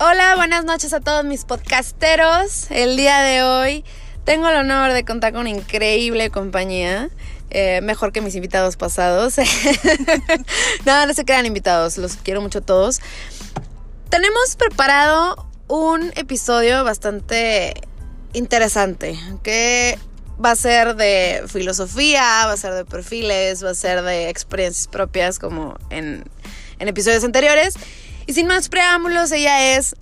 Hola, buenas noches a todos mis podcasteros. El día de hoy tengo el honor de contar con una increíble compañía. eh, mejor que mis invitados pasados. no, no se quedan invitados, los quiero mucho a todos. Tenemos preparado un episodio bastante interesante, que va a ser de filosofía, va a ser de perfiles, va a ser de experiencias propias como en, en episodios anteriores. Y sin más preámbulos, ella es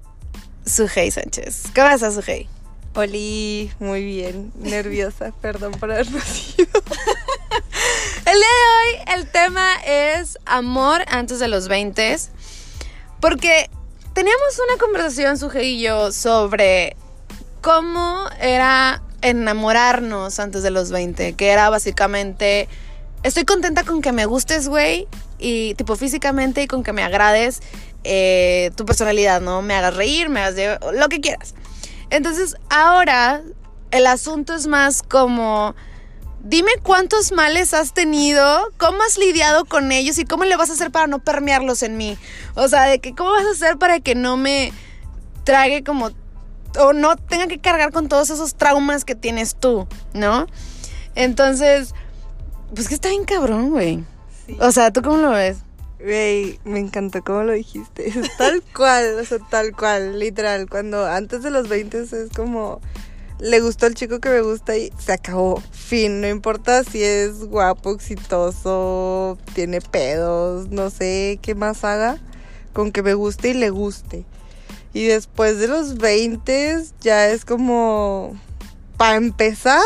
Sujei Sánchez. ¿Qué pasa, Sujei? Oli, muy bien, nerviosa, perdón por haber nacido. El día de hoy el tema es amor antes de los 20. Porque teníamos una conversación, Sujei y yo, sobre cómo era enamorarnos antes de los 20. Que era básicamente, estoy contenta con que me gustes, güey. Y tipo físicamente y con que me agrades eh, tu personalidad, ¿no? Me hagas reír, me hagas de- lo que quieras. Entonces ahora el asunto es más como... Dime cuántos males has tenido, cómo has lidiado con ellos y cómo le vas a hacer para no permearlos en mí. O sea, de que cómo vas a hacer para que no me trague como o no tenga que cargar con todos esos traumas que tienes tú, ¿no? Entonces, pues que está bien cabrón, güey. Sí. O sea, ¿tú cómo lo ves? Me encantó cómo lo dijiste. Tal cual, o sea, tal cual, literal. Cuando antes de los 20 es como. Le gustó el chico que me gusta y se acabó. Fin. No importa si es guapo, exitoso, tiene pedos, no sé qué más haga. Con que me guste y le guste. Y después de los 20 ya es como. Para empezar,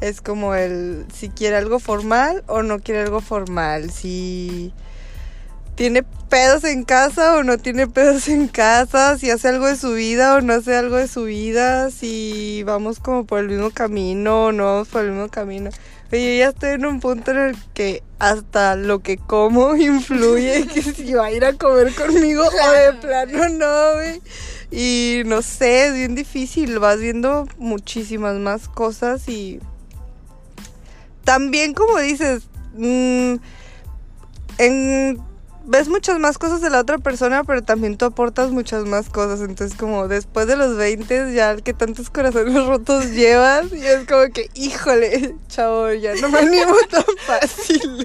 es como el si quiere algo formal o no quiere algo formal. Si tiene pedos en casa o no tiene pedos en casa, si hace algo de su vida o no hace algo de su vida, si vamos como por el mismo camino o no vamos por el mismo camino. Oye, yo ya estoy en un punto en el que hasta lo que como influye que si va a ir a comer conmigo o de plano no, güey. Y no sé, es bien difícil, vas viendo muchísimas más cosas y también como dices, mm, en, ves muchas más cosas de la otra persona, pero también tú aportas muchas más cosas. Entonces, como después de los 20, ya que tantos corazones rotos llevas, y es como que, híjole, chavo, ya no me animo tan fácil.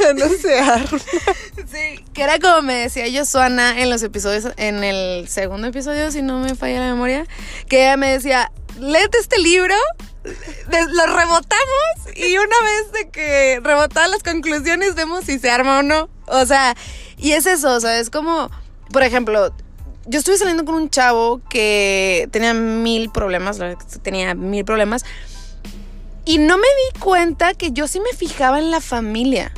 ya no se arma. Sí, que era como me decía Josuana en los episodios, en el segundo episodio, si no me falla la memoria, que ella me decía, léete este libro, lo rebotamos y una vez de que rebotadas las conclusiones vemos si se arma o no. O sea, y es eso, o sea, es como, por ejemplo, yo estuve saliendo con un chavo que tenía mil problemas, tenía mil problemas, y no me di cuenta que yo sí me fijaba en la familia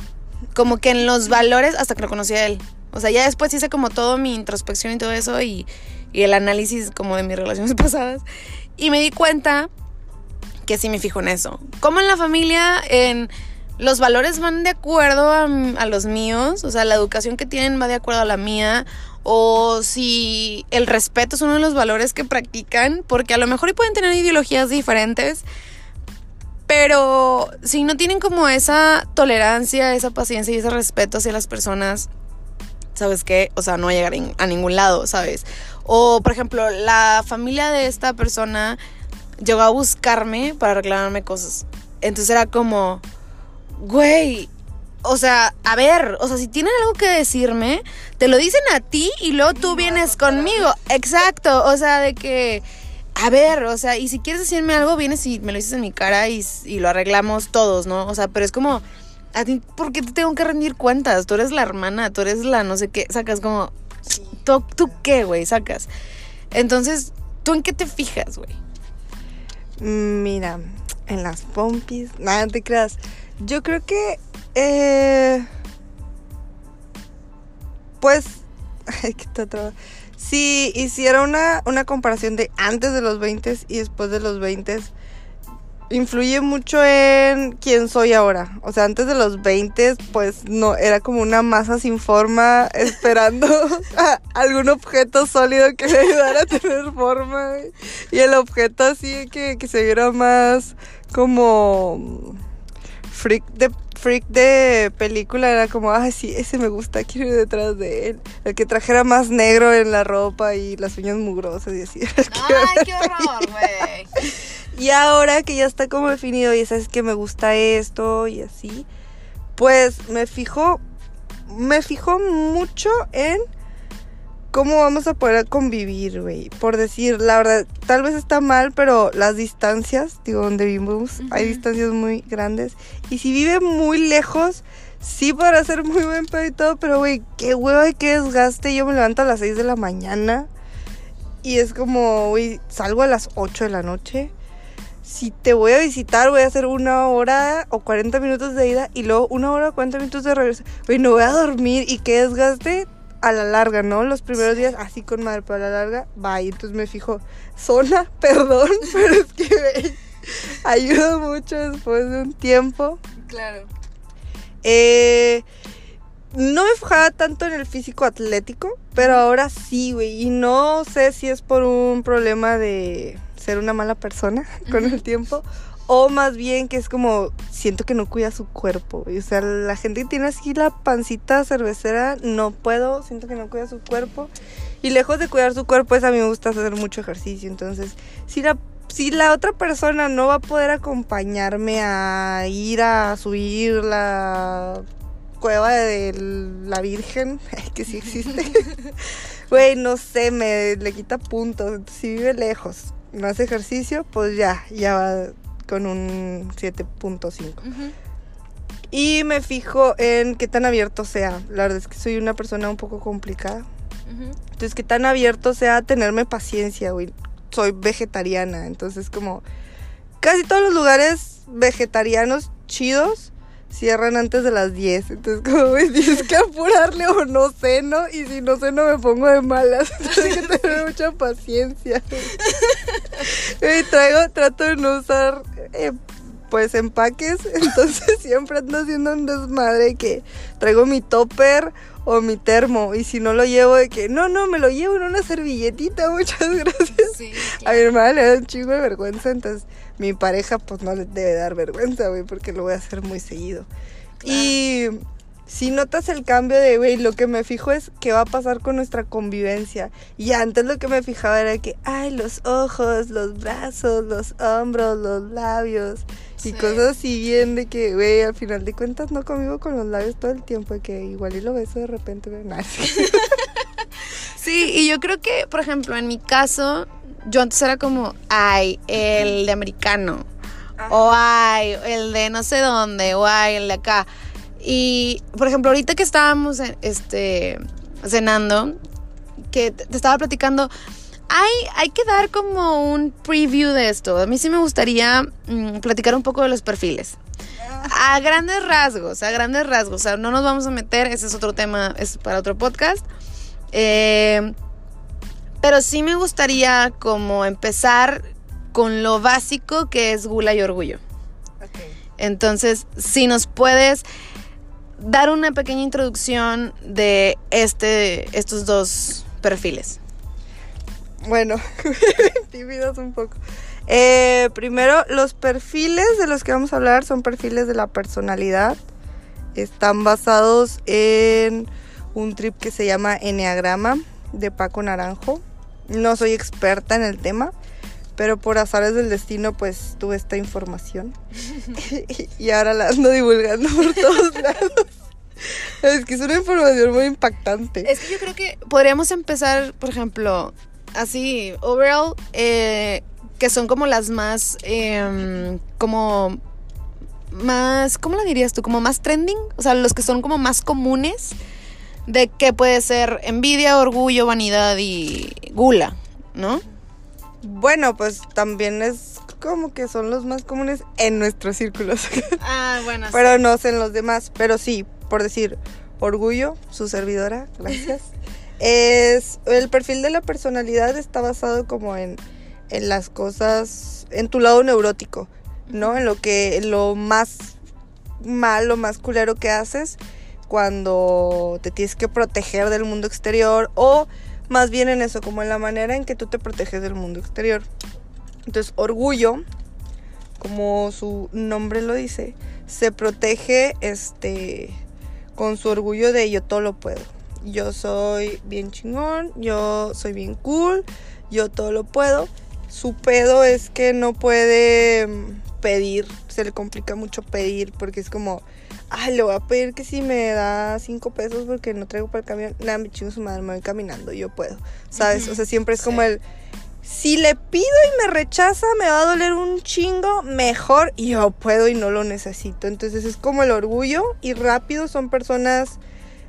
como que en los valores hasta que lo conocí a él. O sea, ya después hice como todo mi introspección y todo eso y el análisis como de mis relaciones pasadas. Y me di cuenta que sí me fijo en eso. Como en la familia, en los valores van de acuerdo a, los míos, o sea, la educación que tienen va de acuerdo a la mía, o si el respeto es uno de los valores que practican, porque a lo mejor pueden tener ideologías diferentes, pero si no tienen como esa tolerancia, esa paciencia y ese respeto hacia las personas, ¿sabes qué? O sea, no va a llegar a ningún lado, ¿sabes? O, por ejemplo, la familia de esta persona llegó a buscarme para reclamarme cosas. Entonces era como, güey, o sea, a ver, o sea, si tienen algo que decirme, te lo dicen a ti y luego tú vienes conmigo. Exacto, o sea, de que, a ver, o sea, y si quieres decirme algo, vienes y me lo dices en mi cara y, y lo arreglamos todos, ¿no? O sea, pero es como, a ti, ¿por qué te tengo que rendir cuentas? Tú eres la hermana, tú eres la no sé qué, sacas como, ¿tú, tú qué, güey? Sacas. Entonces, ¿tú en qué te fijas, güey? Mira, en las pompis, nada, no te creas. Yo creo que, eh, pues, ay, traba. Si hiciera una, una comparación de antes de los 20 y después de los 20, influye mucho en quién soy ahora. O sea, antes de los 20, pues no, era como una masa sin forma esperando algún objeto sólido que le ayudara a tener forma. Y el objeto así que, que se viera más como freak de freak de película era como, ah, sí, ese me gusta, quiero ir detrás de él. El que trajera más negro en la ropa y las uñas mugrosas y así. Ay, qué horror, güey. Y ahora que ya está como definido y sabes que me gusta esto y así, pues me fijo, me fijo mucho en cómo vamos a poder convivir, güey. Por decir, la verdad, tal vez está mal, pero las distancias, digo, donde vivimos, hay distancias muy grandes. Y si vive muy lejos, sí podrá ser muy buen pedo y todo, pero, güey, qué hueva y qué desgaste. Yo me levanto a las 6 de la mañana y es como, güey, salgo a las 8 de la noche si te voy a visitar, voy a hacer una hora o 40 minutos de ida y luego una hora o 40 minutos de regreso. Oye, no voy a dormir y qué desgaste a la larga, ¿no? Los primeros días así con madre, pero a la larga, bye. Entonces me fijo, zona, perdón, pero es que me ayuda mucho después de un tiempo. Claro. Eh, no me fijaba tanto en el físico atlético, pero ahora sí, güey. Y no sé si es por un problema de ser una mala persona con el tiempo. O más bien que es como, siento que no cuida su cuerpo. O sea, la gente que tiene así la pancita cervecera, no puedo, siento que no cuida su cuerpo. Y lejos de cuidar su cuerpo, es a mí me gusta hacer mucho ejercicio. Entonces, si la, si la otra persona no va a poder acompañarme a ir a subir la cueva de la Virgen, que sí existe, güey, no sé, me le quita puntos. Si vive lejos, no hace ejercicio, pues ya, ya va con un 7.5. Y me fijo en qué tan abierto sea. La verdad es que soy una persona un poco complicada. Entonces, qué tan abierto sea tenerme paciencia, güey. Soy vegetariana, entonces como casi todos los lugares vegetarianos chidos cierran antes de las 10. Entonces, como tienes que apurarle o no ceno. Y si no ceno, me pongo de malas. Entonces, hay que tener mucha paciencia. y traigo, trato de no usar, eh, pues, empaques. Entonces, siempre ando haciendo un desmadre que traigo mi topper o mi termo. Y si no lo llevo, de que no, no, me lo llevo en una servilletita. Muchas gracias. A mi hermana le da un chingo de vergüenza. Entonces mi pareja pues no le debe dar vergüenza, güey, porque lo voy a hacer muy seguido. Y si notas el cambio de, güey, lo que me fijo es qué va a pasar con nuestra convivencia. Y antes lo que me fijaba era que, ay, los ojos, los brazos, los hombros, los labios. Y cosas así bien de que, güey, al final de cuentas no convivo con los labios todo el tiempo. que igual y lo beso de repente, güey, Sí, y yo creo que, por ejemplo, en mi caso, yo antes era como, ay, el de americano. O ay, el de no sé dónde, o ay, el de acá. Y, por ejemplo, ahorita que estábamos este, cenando, que te estaba platicando, hay, hay que dar como un preview de esto. A mí sí me gustaría mm, platicar un poco de los perfiles. A grandes rasgos, a grandes rasgos. O sea, no nos vamos a meter, ese es otro tema, es para otro podcast. Eh, pero sí me gustaría como empezar con lo básico que es gula y orgullo. Entonces, si nos puedes dar una pequeña introducción de este, estos dos perfiles. Bueno, tímidos un poco. Eh, primero, los perfiles de los que vamos a hablar son perfiles de la personalidad. Están basados en un trip que se llama Enneagrama de Paco Naranjo. No soy experta en el tema, pero por azares del destino pues tuve esta información y ahora la ando divulgando por todos lados. Es que es una información muy impactante. Es que yo creo que podríamos empezar, por ejemplo, así, overall, eh, que son como las más, em, como más, ¿cómo la dirías tú? Como más trending, o sea, los que son como más comunes de que puede ser envidia, orgullo, vanidad y gula, ¿no? Bueno, pues también es como que son los más comunes en nuestros círculos. Ah, bueno. pero no sé en los demás. Pero sí, por decir, orgullo, su servidora, gracias. es el perfil de la personalidad está basado como en, en las cosas, en tu lado neurótico, ¿no? En lo que, en lo más malo, más culero que haces cuando te tienes que proteger del mundo exterior o más bien en eso, como en la manera en que tú te proteges del mundo exterior. Entonces, orgullo, como su nombre lo dice, se protege este con su orgullo de yo todo lo puedo. Yo soy bien chingón, yo soy bien cool, yo todo lo puedo. Su pedo es que no puede mm, pedir, se le complica mucho pedir porque es como, ay, le voy a pedir que si me da cinco pesos porque no traigo para el camión, nada, me chingo su madre, me voy caminando, yo puedo, ¿sabes? O sea, siempre es como el, si le pido y me rechaza, me va a doler un chingo, mejor yo puedo y no lo necesito. Entonces es como el orgullo y rápido son personas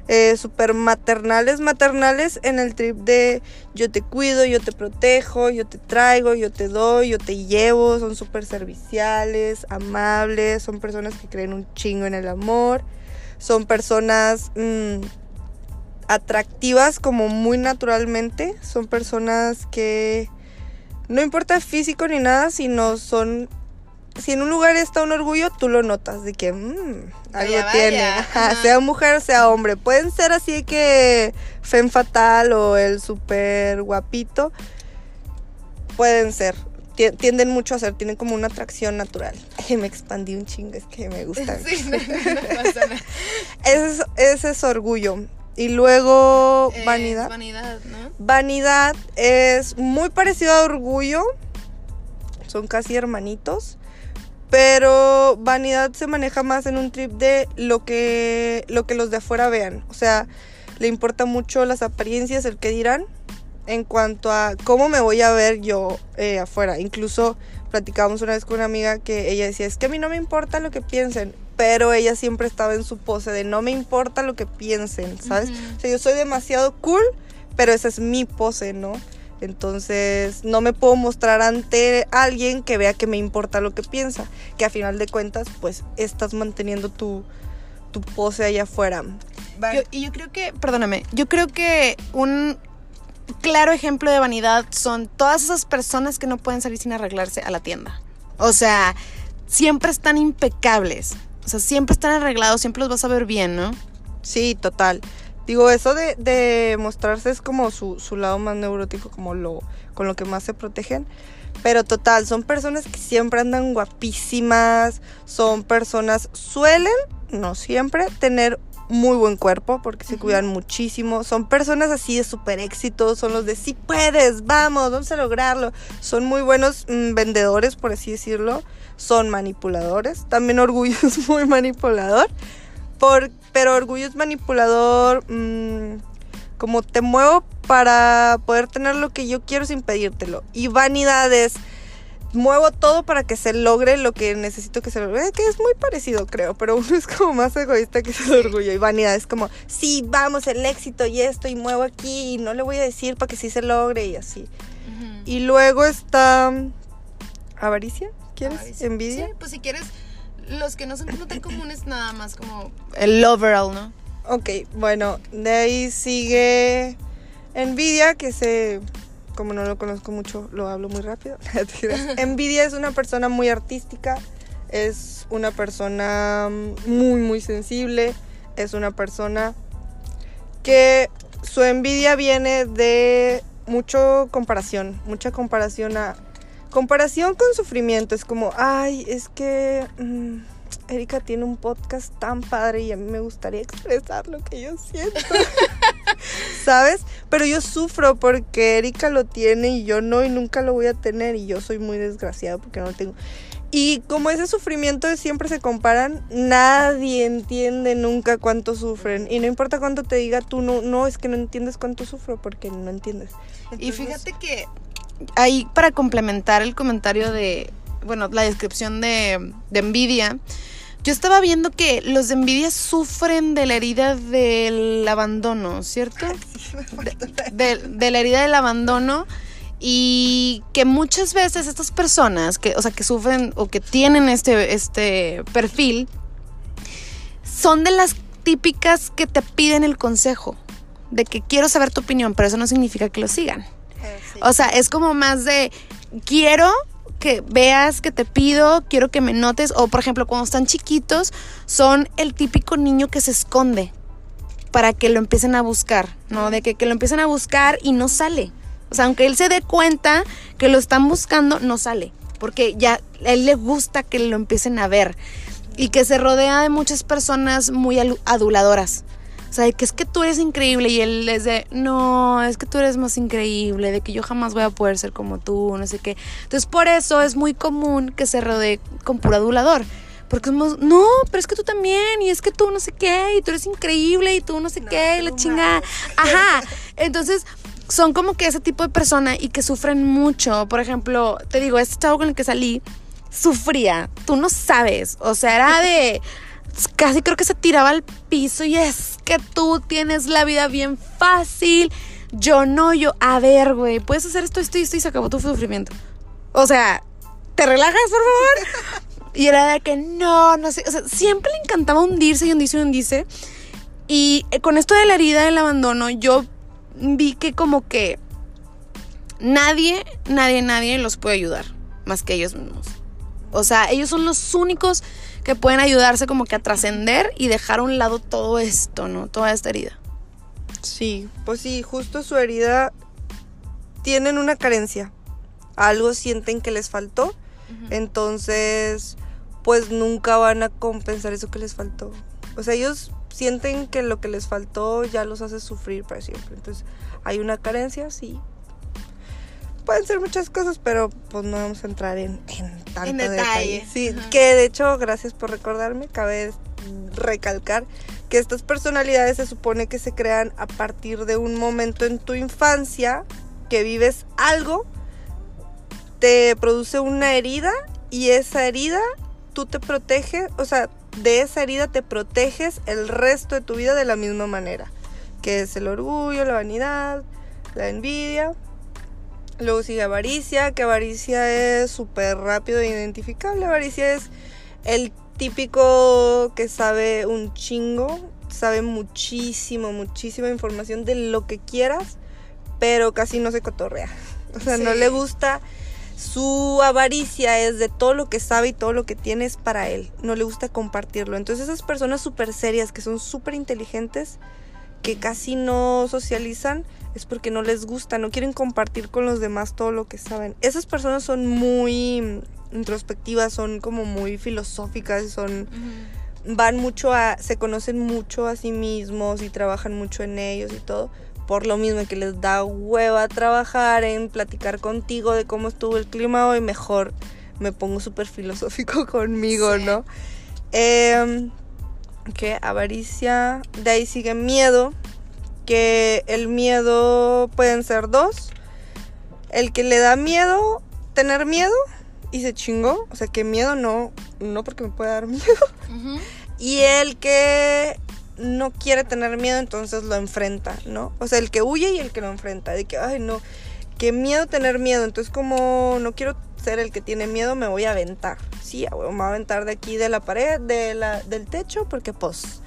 eh, súper maternales, maternales en el trip de yo te cuido, yo te protejo, yo te traigo, yo te doy, yo te llevo, son súper serviciales, amables, son personas que creen un chingo en el amor, son personas... Mm, atractivas como muy naturalmente, son personas que no importa físico ni nada, sino son si en un lugar está un orgullo, tú lo notas de que mmm, algo tiene. sea mujer, sea hombre. Pueden ser así que Fem Fatal o el super guapito. Pueden ser. Tienden mucho a ser, tienen como una atracción natural. me expandí un chingo, es que me. Sí, no, pasa nada. ese, ese es orgullo. Y luego vanidad. Vanidad, ¿no? Vanidad es muy parecido a orgullo. Son casi hermanitos. Pero vanidad se maneja más en un trip de lo que, lo que los de afuera vean. O sea, le importa mucho las apariencias, el que dirán, en cuanto a cómo me voy a ver yo eh, afuera. Incluso platicábamos una vez con una amiga que ella decía, es que a mí no me importa lo que piensen pero ella siempre estaba en su pose de no me importa lo que piensen, ¿sabes? O sea, yo soy demasiado cool, pero esa es mi pose, ¿no? Entonces no me puedo mostrar ante alguien que vea que me importa lo que piensa, que a final de cuentas pues estás manteniendo tu, tu pose allá afuera. y yo creo que, perdóname, yo creo que un claro ejemplo de vanidad son todas esas personas que no pueden salir sin arreglarse a la tienda. O sea, siempre están impecables. O sea, siempre están arreglados, siempre los vas a ver bien, ¿no? Sí, total. Digo, eso de, mostrarse es como su, su, lado más neurótico, como lo con lo que más se protegen. Pero total, son personas que siempre andan guapísimas, son personas, suelen, no siempre, tener muy buen cuerpo porque se cuidan muchísimo. Son personas así de súper éxito, son los de sí puedes, vamos, vamos a lograrlo. Son muy buenos mm, vendedores, por así decirlo son manipuladores. También Orgullo es muy manipulador. Por, pero Orgullo es manipulador mm, como te muevo para poder tener lo que yo quiero sin pedírtelo. Y vanidad es muevo todo para que se logre lo que necesito que se logre. Que es muy parecido, creo, pero uno es como más egoísta que el orgullo. Y vanidad es como, sí, vamos, el éxito y esto, y muevo aquí, y no le voy a decir para que sí se logre, y así. Y luego está avaricia. ¿Quieres? ¿Envidia? Sí, pues si quieres, los que no son tan comunes, nada más como el overall, ¿no? Ok, bueno, de ahí sigue envidia, que se, como no lo conozco mucho, lo hablo muy rápido. envidia es una persona muy artística, es una persona muy, muy sensible, es una persona que su envidia viene de mucho comparación, mucha comparación a Comparación con sufrimiento es como, ay, es que mm, Erika tiene un podcast tan padre y a mí me gustaría expresar lo que yo siento. ¿Sabes? Pero yo sufro porque Erika lo tiene y yo no y nunca lo voy a tener y yo soy muy desgraciado porque no lo tengo. Y como ese sufrimiento siempre se comparan, nadie entiende nunca cuánto sufren. Y no importa cuánto te diga tú, no, no, es que no entiendes cuánto sufro porque no entiendes. y fíjate que ahí para complementar el comentario de, bueno, la descripción de, de envidia, yo estaba viendo que los de envidia sufren de la herida del abandono, ¿cierto? De, la herida del abandono y que muchas veces estas personas que, o sea, que sufren o que tienen este, este perfil son de las típicas que te piden el consejo, de que quiero saber tu opinión, pero eso no significa que lo sigan. O sea, es como más de quiero que veas que te pido, quiero que me notes. O por ejemplo, cuando están chiquitos, son el típico niño que se esconde para que lo empiecen a buscar, ¿no? De que, que lo empiecen a buscar y no sale. O sea, aunque él se dé cuenta que lo están buscando, no sale. Porque ya a él le gusta que lo empiecen a ver. y que se rodea de muchas personas muy aduladoras. O sea, de que es que tú eres increíble y él es de, no, es que tú eres más increíble, de que yo jamás voy a poder ser como tú, no sé qué. Entonces, por eso es muy común que se rodee con puro adulador. Porque somos, no, pero es que tú también, y es que tú no sé qué, y tú eres increíble, y tú no sé No, qué, y la chingada. Ajá. Entonces, son como que ese tipo de persona y que sufren mucho. Por ejemplo, te digo, este chavo con el que salí sufría. Tú no sabes. O sea, era de. Casi creo que se tiraba al piso y es que tú tienes la vida bien fácil. Yo no, yo. A ver, güey, puedes hacer esto, esto y esto y se acabó tu sufrimiento. O sea, ¿te relajas, por favor? Y era de que no, no sé. O sea, siempre le encantaba hundirse y hundirse y hundirse. Y eh, con esto de la herida del abandono, yo vi que como que nadie, nadie, nadie los puede ayudar más que ellos mismos. O sea, ellos son los únicos que pueden ayudarse como que a trascender y dejar a un lado todo esto, ¿no? Toda esta herida. Sí, pues sí, justo su herida tienen una carencia. Algo sienten que les faltó. Entonces, pues nunca van a compensar eso que les faltó. O sea, ellos sienten que lo que les faltó ya los hace sufrir para siempre. Entonces, hay una carencia, sí. Pueden ser muchas cosas, pero pues no vamos a entrar en, en tanto En detalle. detalle. Sí, Ajá. que de hecho, gracias por recordarme, cabe recalcar que estas personalidades se supone que se crean a partir de un momento en tu infancia que vives algo, te produce una herida y esa herida tú te proteges, o sea, de esa herida te proteges el resto de tu vida de la misma manera, que es el orgullo, la vanidad, la envidia. Luego sigue avaricia, que avaricia es súper rápido e identificable. Avaricia es el típico que sabe un chingo, sabe muchísimo, muchísima información de lo que quieras, pero casi no se cotorrea. O sea, no le gusta. Su avaricia es de todo lo que sabe y todo lo que tiene es para él. No le gusta compartirlo. Entonces esas personas súper serias, que son súper inteligentes, que casi no socializan, es porque no les gusta, no quieren compartir con los demás todo lo que saben. Esas personas son muy mm, introspectivas, son como muy filosóficas, son van mucho a se conocen mucho a sí mismos y trabajan mucho en ellos y todo. Por lo mismo que les da hueva trabajar en platicar contigo de cómo estuvo el clima hoy, mejor me pongo súper filosófico conmigo, Sí. ¿no? Em, que avaricia, de ahí sigue miedo, que el miedo pueden ser dos. El que le da miedo, tener miedo y se chingó, o sea que miedo no, no porque me puede dar miedo. Y el que no quiere tener miedo, entonces lo enfrenta, ¿no? O sea, el que huye y el que lo enfrenta, de que, ay, no, qué miedo tener miedo, entonces como no quiero ser el que tiene miedo, me voy a aventar. Sí, me voy a aventar de aquí de la pared, de la, del techo, porque pues,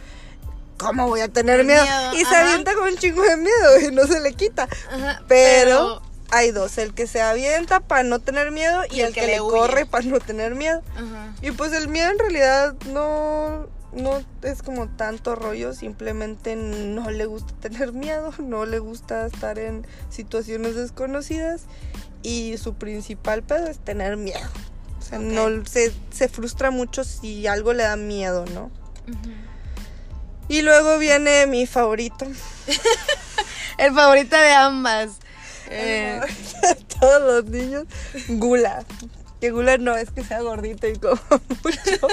¿cómo voy a tener miedo? miedo, Y se avienta con un chingo de miedo y no se le quita. Ajá, Pero, hay dos, el que se avienta para no tener miedo y, el, que, le, corre para no tener miedo. Ajá. Y pues el miedo en realidad no, no es como tanto rollo, simplemente no le gusta tener miedo, no le gusta estar en situaciones desconocidas y su principal pedo es tener miedo. O sea, no se, se frustra mucho si algo le da miedo, ¿no? Y luego viene mi favorito. El favorito de ambas. Eh, Todos los niños, Gula. Que Gula no es que sea gordito y como mucho.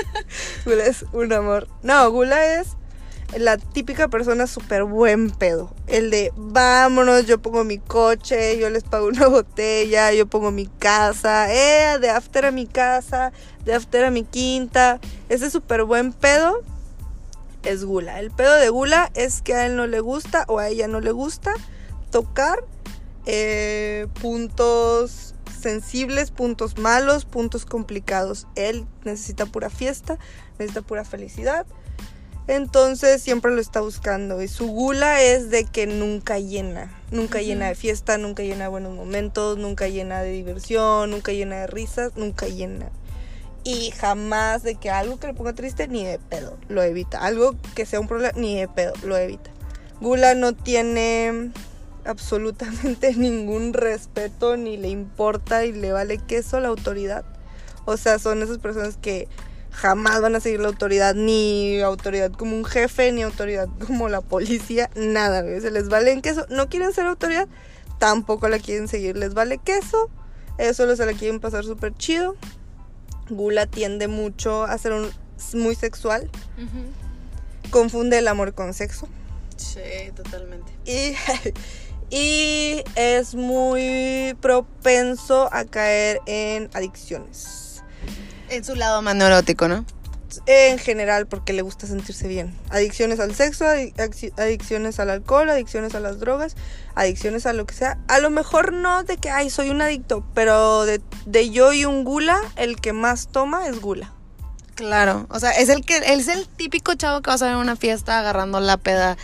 Gula es un amor. No, Gula es la típica persona súper buen pedo. El de vámonos, yo pongo mi coche, yo les pago una botella, yo pongo mi casa, eh, de after a mi casa, de after a mi quinta. Ese súper buen pedo es Gula. El pedo de Gula es que a él no le gusta o a ella no le gusta tocar eh, puntos sensibles, puntos malos, puntos complicados. Él necesita pura fiesta, necesita pura felicidad. Entonces siempre lo está buscando. Y su gula es de que nunca llena. Nunca llena de fiesta, nunca llena de buenos momentos, nunca llena de diversión, nunca llena de risas, nunca llena. Y jamás de que algo que le ponga triste, ni de pedo, lo evita. Algo que sea un problema, ni de pedo, lo evita. Gula no tiene absolutamente ningún respeto, ni le importa y le vale queso la autoridad. O sea, son esas personas que jamás van a seguir la autoridad, ni autoridad como un jefe, ni autoridad como la policía, nada. Se les vale queso. No quieren ser autoridad, tampoco la quieren seguir. Les vale queso, ellos solo se la quieren pasar súper chido. Gula tiende mucho a ser un, muy sexual. Confunde el amor con sexo. Sí, totalmente. Y, y es muy propenso a caer en adicciones. En su lado más neurótico, ¿no? En general, porque le gusta sentirse bien. Adicciones al sexo, adic- adicci- adicciones al alcohol, adicciones a las drogas, adicciones a lo que sea. A lo mejor no de que, ay, soy un adicto, pero de, de yo y un gula, el que más toma es gula. Claro, o sea, es el que es el típico chavo que vas a ver en una fiesta agarrando la peda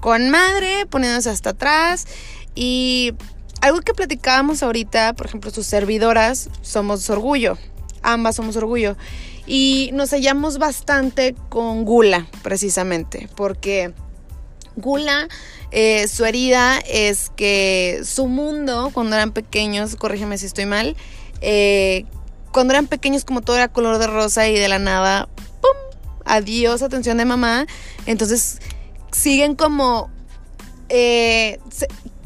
con madre, poniéndose hasta atrás y algo que platicábamos ahorita, por ejemplo, sus servidoras somos orgullo, ambas somos orgullo y nos hallamos bastante con Gula, precisamente, porque Gula, eh, su herida es que su mundo, cuando eran pequeños, corrígeme si estoy mal, eh, cuando eran pequeños como todo era color de rosa y de la nada, ¡pum! Adiós, atención de mamá. Entonces siguen como... eh,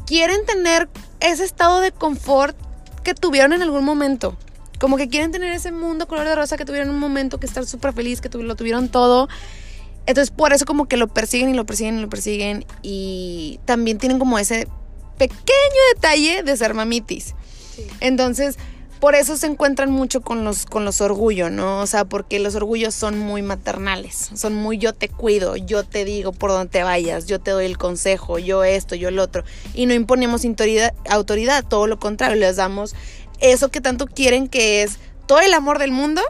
quieren tener ese estado de confort que tuvieron en algún momento. Como que quieren tener ese mundo color de rosa que tuvieron un momento, que estar súper feliz, que lo tuvieron todo. Entonces por eso como que lo persiguen y lo persiguen y lo persiguen. Y también tienen como ese pequeño detalle de ser mamitis. Entonces, por eso se encuentran mucho con los, con los orgullos, ¿no? O sea, porque los orgullos son muy maternales, son muy yo te cuido, yo te digo por dónde te vayas, yo te doy el consejo, yo esto, yo el otro. Y no imponemos autoridad, autoridad, todo lo contrario, les damos eso que tanto quieren, que es todo el amor del mundo,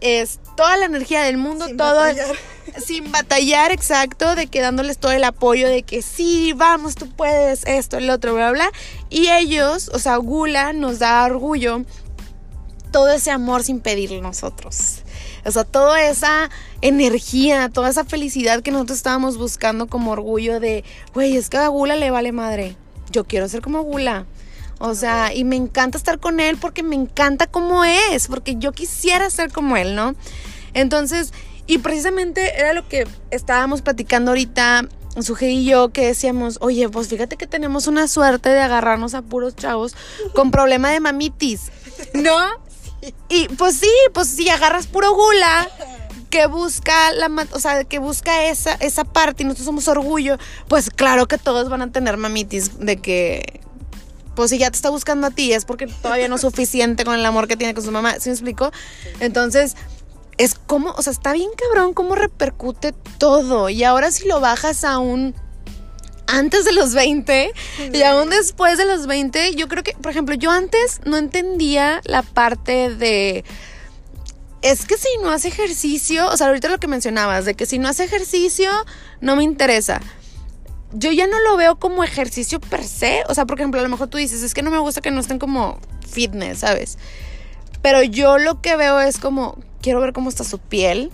es toda la energía del mundo, Sin todo batallar. sin batallar, exacto, de que dándoles todo el apoyo de que sí, vamos, tú puedes, esto, el otro, bla, bla. Y ellos, o sea, Gula nos da orgullo todo ese amor sin pedirle nosotros. O sea, toda esa energía, toda esa felicidad que nosotros estábamos buscando como orgullo de, güey, es que a Gula le vale madre. Yo quiero ser como Gula. O sea, y me encanta estar con él porque me encanta cómo es, porque yo quisiera ser como él, ¿no? Entonces, y precisamente era lo que estábamos platicando ahorita, Suje y yo, que decíamos, oye, pues fíjate que tenemos una suerte de agarrarnos a puros chavos con problema de mamitis, ¿no? Y pues sí, pues si agarras puro gula que busca la o sea, que busca esa esa parte y nosotros somos orgullo, pues claro que todos van a tener mamitis de que pues si ya te está buscando a ti es porque todavía no es suficiente con el amor que tiene con su mamá, ¿sí me explico? Entonces, es como, o sea, está bien cabrón cómo repercute todo y ahora si lo bajas a un antes de los 20 y aún después de los 20, yo creo que, por ejemplo, yo antes no entendía la parte de... Es que si no hace ejercicio, o sea, ahorita lo que mencionabas, de que si no hace ejercicio, no me interesa. Yo ya no lo veo como ejercicio per se, o sea, por ejemplo, a lo mejor tú dices, es que no me gusta que no estén como fitness, ¿sabes? Pero yo lo que veo es como, quiero ver cómo está su piel.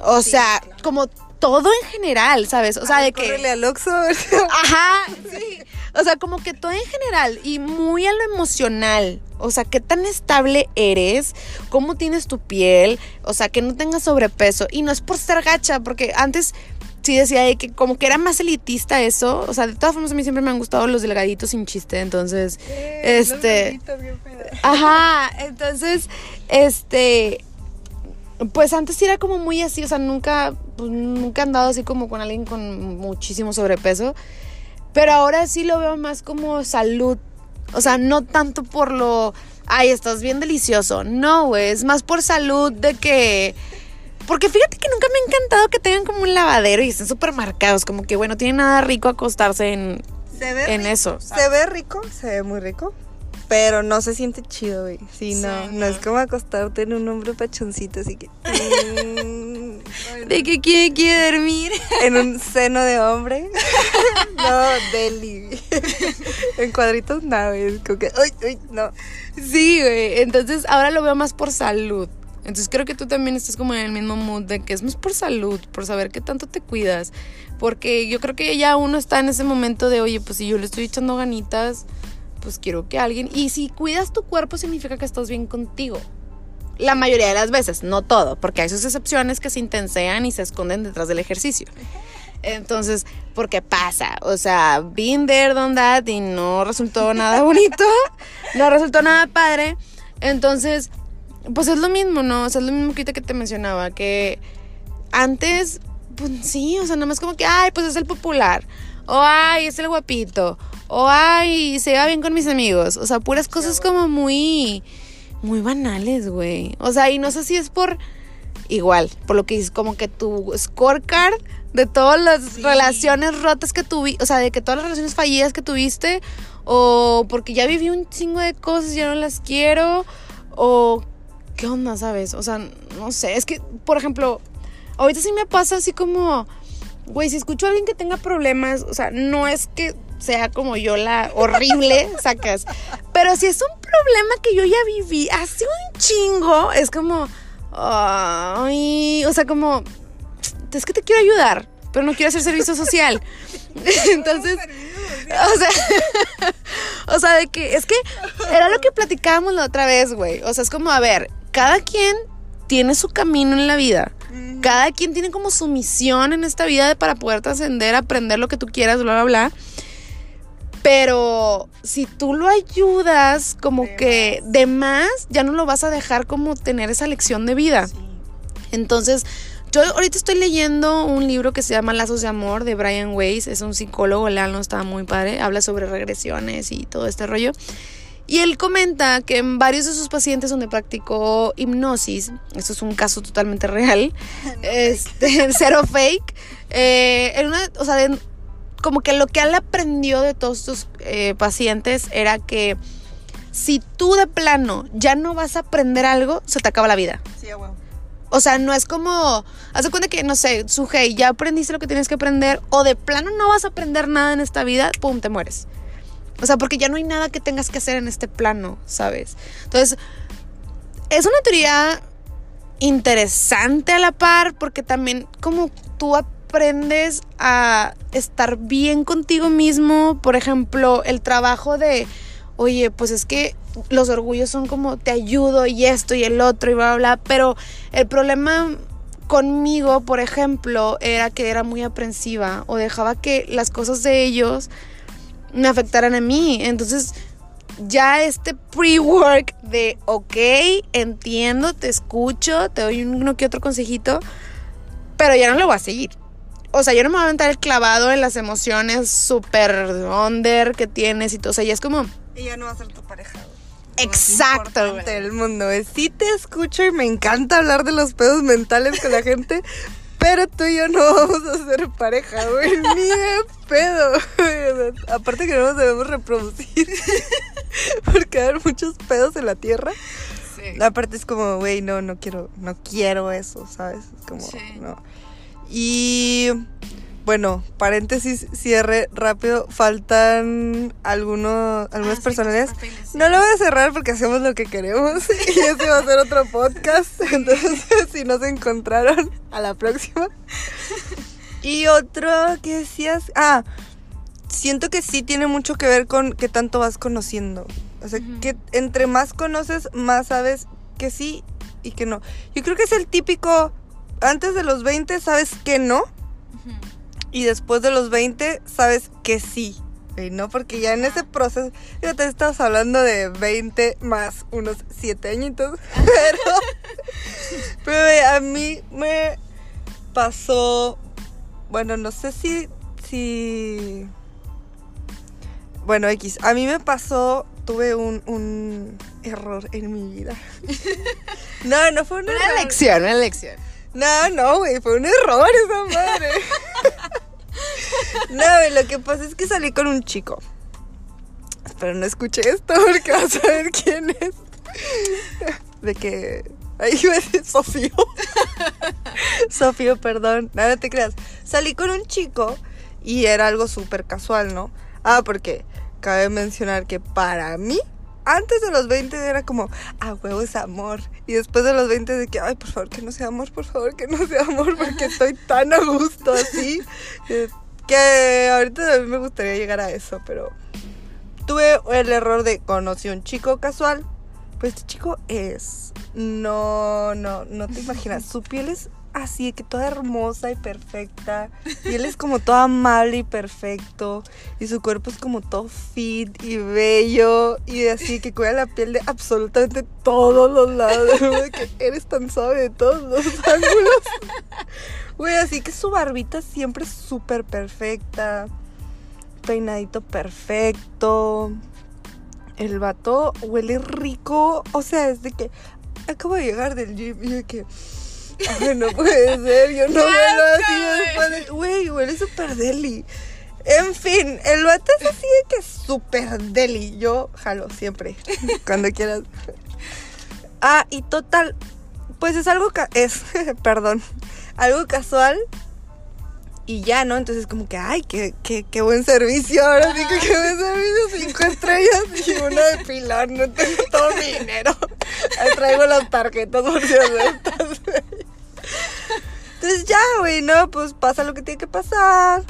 O Sí, sea, claro. como todo en general, ¿sabes? O sea, Ay, de que... al Oxxo. Ajá, sí. O sea, como que todo en general y muy a lo emocional. O sea, qué tan estable eres, cómo tienes tu piel, o sea, que no tengas sobrepeso. Y no es por ser gacha, porque antes sí decía de que como que era más elitista eso. O sea, de todas formas a mí siempre me han gustado los delgaditos sin chiste, entonces... Este- Ajá, entonces, este, pues antes sí era como muy así, o sea, nunca, pues, nunca he andado así como con alguien con muchísimo sobrepeso, pero ahora sí lo veo más como salud, o sea, no tanto por lo, ay, estás bien delicioso, no, güey, es más por salud de que... Porque fíjate que nunca me ha encantado que tengan como un lavadero y estén súper marcados, como que, bueno, tiene nada rico acostarse en, Se ve en rico. eso. Se ve rico, se ve muy rico. Pero no se siente chido, güey. Sí, no, Sí, no. no. es como acostarte en un hombro pachoncito, así que. mm, De que quiere, quiere dormir. en un seno de hombre. no, deli. en cuadritos, no, güey. Es como que. Uy, uy, no. Sí, güey. Entonces ahora lo veo más por salud. Entonces creo que tú también estás como en el mismo mood de que es más por salud, por saber qué tanto te cuidas. Porque yo creo que ya uno está en ese momento de, oye, pues si yo le estoy echando ganitas, pues quiero que alguien... Y si cuidas tu cuerpo significa que estás bien contigo. La mayoría de las veces, no todo, porque hay sus excepciones que se intensean y se esconden detrás del ejercicio. Entonces, porque pasa, o sea, been there, done that y no resultó nada bonito, no resultó nada padre. Entonces, pues es lo mismo, ¿no? O sea, es lo mismo que ahorita que te mencionaba, que antes, pues sí, o sea, nada más como que, ay, pues es el popular, o ay, es el guapito, o ay, se va bien con mis amigos, o sea, puras cosas como muy, muy banales, güey. O sea, y no sé si es por, igual, por lo que dices, como que tu scorecard de todas las relaciones rotas que tuviste, o sea, de que todas las relaciones fallidas que tuviste, o porque ya viví un chingo de cosas y ya no las quiero, o qué onda, ¿sabes? O sea, no sé, es que, por ejemplo, ahorita sí me pasa así como, güey, si escucho a alguien que tenga problemas, o sea, no es que sea como yo la horrible, sacas, pero si es un problema que yo ya viví hace un chingo, es como, ay, o sea, como, es que te quiero ayudar, pero no quiero hacer servicio social. Entonces, o sea, o sea, de que es que era lo que platicábamos la otra vez, güey. O sea, es como, a ver, cada quien tiene su camino en la vida. Cada quien tiene como su misión en esta vida para poder trascender, aprender lo que tú quieras, bla, bla, bla. Pero si tú lo ayudas como que de más, ya no lo vas a dejar como tener esa lección de vida. Entonces, yo ahorita estoy leyendo un libro que se llama Lazos de Amor de Brian Weiss. Es un psicólogo, no está muy padre. Habla sobre regresiones y todo este rollo. Y él comenta que en varios de sus pacientes donde practicó hipnosis, esto es un caso totalmente real, este, cero fake, eh, en una, o sea, como que lo que él aprendió de todos sus eh, pacientes era que si tú de plano ya no vas a aprender algo, se te acaba la vida. Sí. O sea, no es como, haz de cuenta que, no sé, suje, ya aprendiste lo que tienes que aprender, o de plano no vas a aprender nada en esta vida, pum, te mueres. O sea, porque ya no hay nada que tengas que hacer en este plano, ¿sabes? Entonces, es una teoría interesante a la par, porque también como tú aprendes a estar bien contigo mismo, por ejemplo, el trabajo de, oye, pues es que los orgullos son como te ayudo y esto y el otro y bla, bla, bla, pero el problema conmigo, por ejemplo, era que era muy aprensiva o dejaba que las cosas de ellos me afectaran a mí. Entonces, ya este pre-work de, ok, entiendo, te escucho, te doy uno que otro consejito, pero ya no lo voy a seguir. O sea, yo no me voy a aventar el clavado en las emociones súper under que tienes y todo. O sea, ya es como... Y ya no va a ser tu pareja. Exacto. El mundo es, sí te escucho y me encanta hablar de los pedos mentales con la gente, pero tú y yo no vamos a ser pareja, güey. Ni de pedo. Aparte que no nos debemos reproducir. Porque hay muchos pedos en la tierra. Sí. Aparte es como, güey, no, no quiero, no quiero eso, ¿sabes? Es como, no. Y bueno, paréntesis, cierre rápido. Faltan algunos, algunas ah, personalidades. no lo voy a cerrar porque hacemos lo que queremos. Y ese va a ser otro podcast. Entonces, si no se encontraron, a la próxima. Y otro que decías. Ah, siento que sí tiene mucho que ver con qué tanto vas conociendo. O sea, que entre más conoces, más sabes que sí y que no. Yo creo que es el típico. Antes de los 20 sabes que no y después de los 20 sabes que sí. ¿no? Porque ya en ese proceso, ya te estás hablando de 20 más unos 7 añitos, pero, pero a mí me pasó, bueno, no sé si, si, bueno, X, a mí me pasó, tuve un, un error en mi vida. no, no fue un una lección, una lección. No, no, güey, fue un error esa madre. no, lo que pasa es que salí con un chico. Pero no escuché esto porque vas a ver quién es. De que. Ahí iba a decir Sofío. Sofío, perdón. Nada, te creas. Salí con un chico y era algo súper casual, ¿no? Ah, porque cabe mencionar que para mí antes de los 20 era como, ah, huevo es amor. Y después de los 20 de que, ay, por favor, que no sea amor, por favor, que no sea amor, porque estoy tan a gusto así. Que ahorita a mí me gustaría llegar a eso, pero tuve el error de conocí a un chico casual, Pues este chico es. No, no, no te imaginas. Su piel es así, que toda hermosa y perfecta. Y él es como todo amable y perfecto. Y su cuerpo es como todo fit y bello. Y así que cuida la piel de absolutamente todos los lados. que eres tan suave de todos los ángulos. Güey, así que su barbita siempre es súper perfecta. Peinadito perfecto. El vato huele rico. O sea, es de que acabo de llegar del gym y de que Ay, no puede ser, yo no veo así después de... Güey, huele súper deli. En fin, el vato es así de que es súper deli. Yo jalo siempre, cuando quieras. Ah, y total, pues es algo, es, perdón, algo casual. Y ya, ¿no? Entonces como que, ay, qué, qué, qué buen servicio. Ahora sí que qué buen servicio. Cinco estrellas y una de pilar. No tengo todo mi dinero. Ahí traigo las tarjetas por si estas, entonces ya, güey, no, pues pasa lo que tiene que pasar.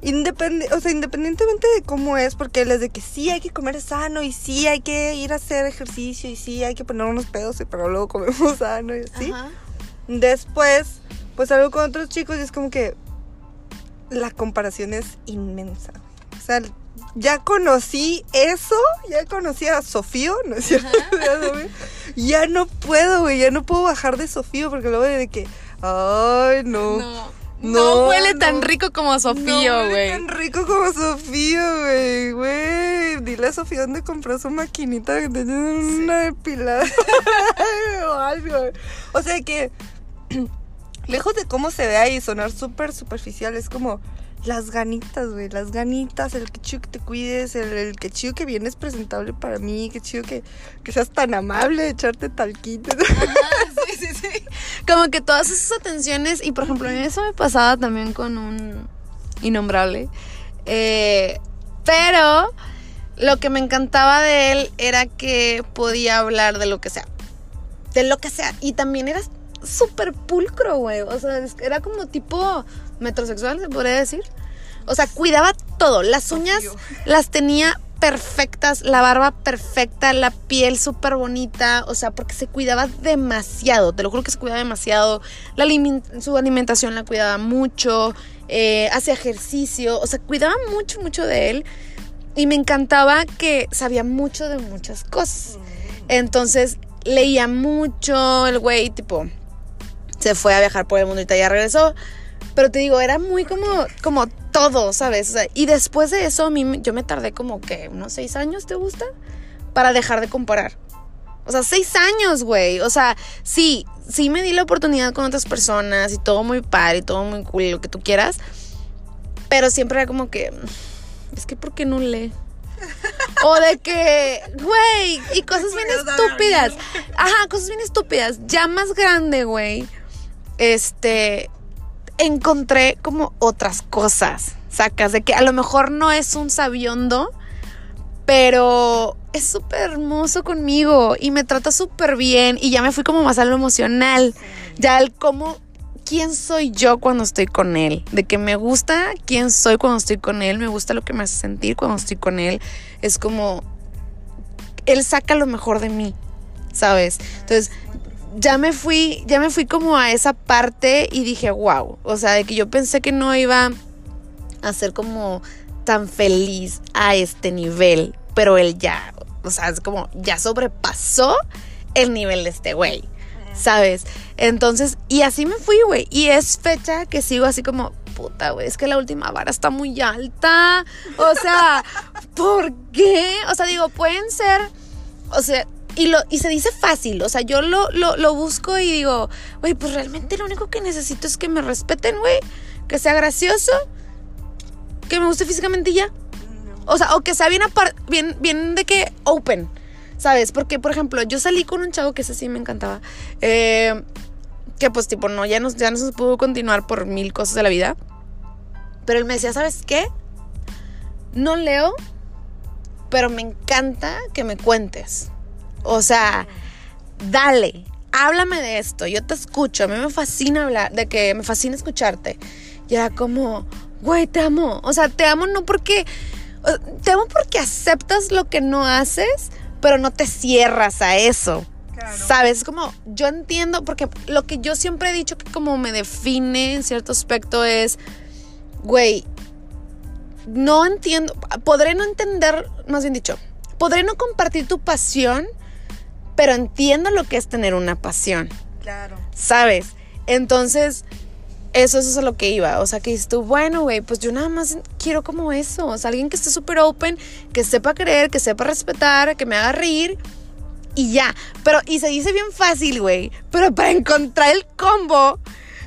Independe o sea, independientemente de cómo es, porque él es de que sí hay que comer sano y sí hay que ir a hacer ejercicio y sí hay que poner unos pedos, pero luego comemos sano y así. Después, pues salgo con otros chicos y es como que la comparación es inmensa. O sea, ya conocí eso, ya conocí a Sofío, ¿no es cierto? ya no puedo, güey, ya no puedo bajar de Sofío porque luego de que, ay, no. No. huele tan rico como Sofío, güey. No huele tan rico como Sofío, güey. Güey, dile a Sofía dónde compró su maquinita que tiene una depilada o algo. O sea que, lejos de cómo se ve ahí sonar súper superficial, es como las ganitas, güey, las ganitas, el que chido que te cuides, el, que chido que vienes presentable para mí, que chido que, que seas tan amable echarte talquito. sí, sí, sí. Como que todas esas atenciones, y por ejemplo, eso me pasaba también con un innombrable. Eh, pero lo que me encantaba de él era que podía hablar de lo que sea. De lo que sea. Y también era súper pulcro, güey. O sea, era como tipo metrosexual, se podría decir. O sea, cuidaba todo. Las uñas las tenía perfectas, la barba perfecta, la piel súper bonita, o sea, porque se cuidaba demasiado, te lo juro que se cuidaba demasiado, la su alimentación la cuidaba mucho, eh, hacía ejercicio, o sea, cuidaba mucho, mucho de él y me encantaba que sabía mucho de muchas cosas. Entonces, leía mucho, el güey, tipo, se fue a viajar por el mundo y ya regresó. Pero te digo, era muy como, como todo, ¿sabes? y después de eso, a mí, yo me tardé como que unos seis años, ¿te gusta? Para dejar de comparar. O sea, seis años, güey. O sea, sí, sí me di la oportunidad con otras personas y todo muy padre y todo muy cool, lo que tú quieras. Pero siempre era como que, es que ¿por qué no lee? O de que, güey, y cosas bien estúpidas. Ajá, cosas bien estúpidas. Ya más grande, güey este, encontré como otras cosas, sacas, de que a lo mejor no es un sabiondo, pero es súper hermoso conmigo y me trata súper bien y ya me fui como más a lo emocional, ya al cómo, quién soy yo cuando estoy con él, de que me gusta quién soy cuando estoy con él, me gusta lo que me hace sentir cuando estoy con él, es como, él saca lo mejor de mí, ¿sabes? Entonces, ya me fui, ya me fui como a esa parte y dije, wow, o sea, de que yo pensé que no iba a ser como tan feliz a este nivel, pero él ya, o sea, es como, ya sobrepasó el nivel de este güey, ¿sabes? Entonces, y así me fui, güey, y es fecha que sigo así como, puta, güey, es que la última vara está muy alta, o sea, ¿por qué? O sea, digo, pueden ser, o sea, y, lo, y se dice fácil, o sea, yo lo, lo, busco y digo, güey, pues realmente lo único que necesito es que me respeten, güey, que sea gracioso, que me guste físicamente y ya. O sea, o que sea bien, bien, bien de que open, ¿sabes? Porque, por ejemplo, yo salí con un chavo que ese sí me encantaba, eh, que pues tipo, no, ya no, ya no se pudo continuar por mil cosas de la vida. Pero él me decía, ¿sabes qué? No leo, pero me encanta que me cuentes. O sea, dale, háblame de esto, yo te escucho, a mí me fascina hablar, de que me fascina escucharte. Y era como, güey, te amo. O sea, te amo no porque, te amo porque aceptas lo que no haces, pero no te cierras a eso. Claro. ¿Sabes? Es como, yo entiendo, porque lo que yo siempre he dicho que como me define en cierto aspecto es, güey, no entiendo, podré no entender, más bien dicho, podré no compartir tu pasión, pero entiendo lo que es tener una pasión, Claro. ¿sabes? Entonces, eso, eso es a lo que iba. O sea, que dices tú, bueno, güey, pues yo nada más quiero como eso. O sea, alguien que esté súper open, que sepa creer, que sepa respetar, que me haga reír y ya. Pero, y se dice bien fácil, güey. Pero para encontrar el combo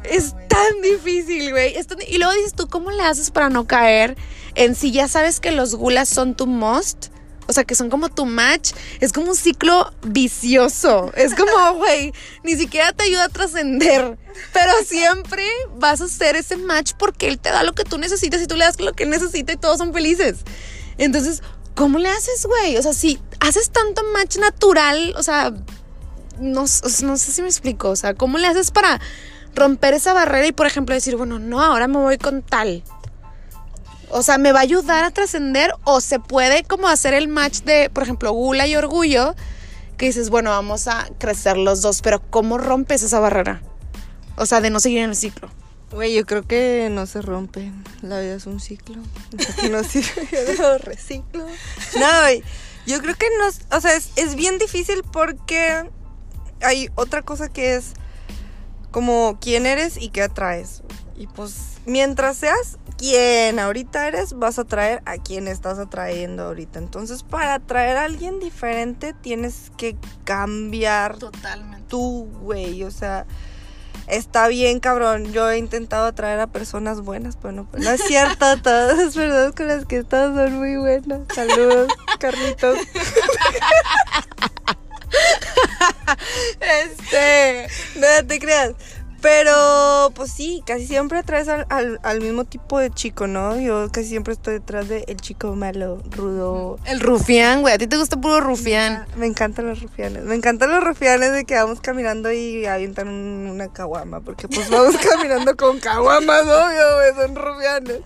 es tan difícil, güey. Y luego dices tú, ¿cómo le haces para no caer en si ya sabes que los gulas son tu must? O sea, que son como tu match. Es como un ciclo vicioso. Es como, güey, ni siquiera te ayuda a trascender. Pero siempre vas a hacer ese match porque él te da lo que tú necesitas y tú le das lo que necesita y todos son felices. Entonces, ¿cómo le haces, güey? O sea, si haces tanto match natural, o sea, no, no sé si me explico. O sea, ¿cómo le haces para romper esa barrera y, por ejemplo, decir, bueno, no, ahora me voy con tal? O sea, ¿me va a ayudar a trascender? O se puede como hacer el match de, por ejemplo, gula y orgullo, que dices, bueno, vamos a crecer los dos, pero ¿cómo rompes esa barrera? O sea, de no seguir en el ciclo. Güey, yo creo que no se rompe. La vida es un ciclo. No sirve, yo lo reciclo. No, güey. Yo creo que no. O sea, es, es bien difícil porque hay otra cosa que es como quién eres y qué atraes. Y pues, mientras seas quien ahorita eres, vas a atraer a quien estás atrayendo ahorita. Entonces, para atraer a alguien diferente, tienes que cambiar Totalmente. tú, güey. O sea, está bien, cabrón. Yo he intentado atraer a personas buenas, pero no, no es cierto. Todas las personas con las que he estado son muy buenas. Saludos, Carlitos. este, no te creas. Pero, pues sí, casi siempre atraes al, al, al mismo tipo de chico, ¿no? Yo casi siempre estoy detrás del chico malo, rudo, El rufián, güey. A ti te gusta puro rufián. me encantan los rufianes. Me encantan los rufianes de que vamos caminando y avientan un- una caguama. Porque pues vamos caminando con caguamas, obvio, güey, son rufianes.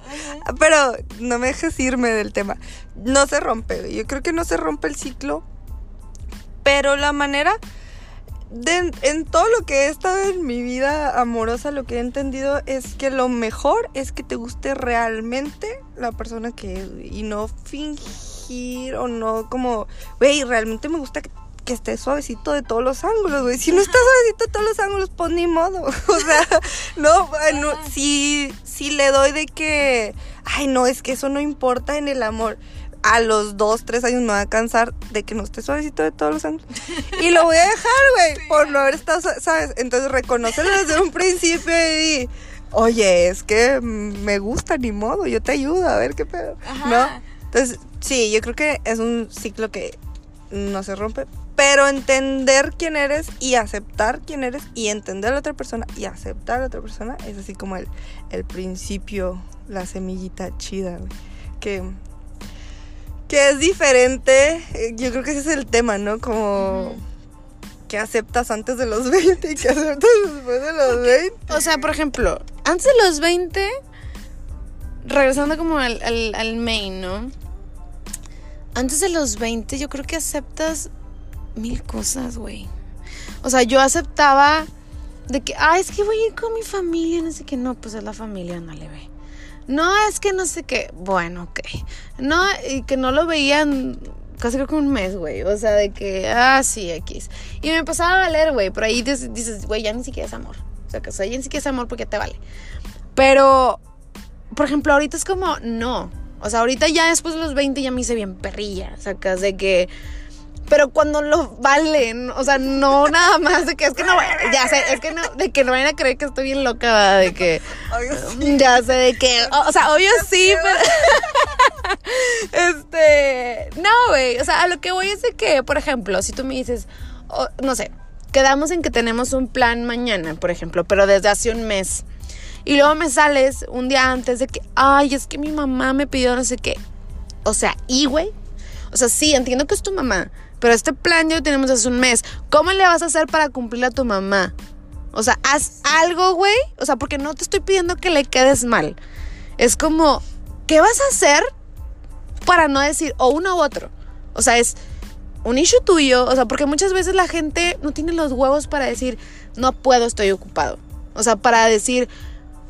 Pero no me dejes irme del tema. No se rompe, güey. Yo creo que no se rompe el ciclo. Pero la manera. De, en todo lo que he estado en mi vida amorosa, lo que he entendido es que lo mejor es que te guste realmente la persona que es, y no fingir o no como, güey, realmente me gusta que, que esté suavecito de todos los ángulos, güey. Si no está suavecito de todos los ángulos, pues ni modo. O sea, no, no si, si le doy de que, ay, no, es que eso no importa en el amor. A los dos, tres años me va a cansar de que no esté suavecito de todos los ángulos. Y lo voy a dejar, güey, por no haber estado, ¿sabes? Entonces reconócelo desde un principio y di, oye, es que me gusta, ni modo, yo te ayudo, a ver qué pedo, ¿no? Entonces, sí, yo creo que es un ciclo que no se rompe, pero entender quién eres y aceptar quién eres y entender a la otra persona y aceptar a la otra persona es así como el, el principio, la semillita chida, güey. Que, que es diferente, eh, yo creo que ese es el tema, ¿no? Como que aceptas antes de los 20 y que aceptas después de los 20. O sea, por ejemplo, antes de los 20, regresando como al, al, al main, ¿no? Antes de los 20, yo creo que aceptas mil cosas, güey. O sea, yo aceptaba de que, ah, es que voy a ir con mi familia, no sé qué, no, pues es la familia, no le ve. No, es que no sé qué, bueno, ok. No, y que no lo veían casi creo que un mes, güey. O sea, de que, ah, sí, X. Y me empezaba a valer, güey. Pero ahí dices, güey, ya ni siquiera es amor. O sea, que o sea, ya ni siquiera es amor porque te vale. Pero, por ejemplo, ahorita es como, no. O sea, ahorita ya después de los 20 ya me hice bien perrilla. Sacas de que. Pero cuando lo valen, o sea, no nada más de que es que no, ya sé, es que no, de que no vayan a creer que estoy bien loca, ¿verdad? de que, ya sé, de que, o, o sea, obvio sí, pero, este, no, güey, o sea, a lo que voy es de que, por ejemplo, si tú me dices, no sé, quedamos en que tenemos un plan mañana, por ejemplo, pero desde hace un mes, y luego me sales un día antes de que, ay, es que mi mamá me pidió no sé qué, o sea, y, güey, o sea, sí, entiendo que es tu mamá, pero este plan ya lo tenemos hace un mes. ¿Cómo le vas a hacer para cumplir a tu mamá? O sea, haz algo, güey. O sea, porque no te estoy pidiendo que le quedes mal. Es como, ¿qué vas a hacer para no decir o uno u otro? O sea, es, un issue tuyo, o sea, porque muchas veces la gente no tiene los huevos para decir, no puedo, estoy ocupado. O sea, para decir,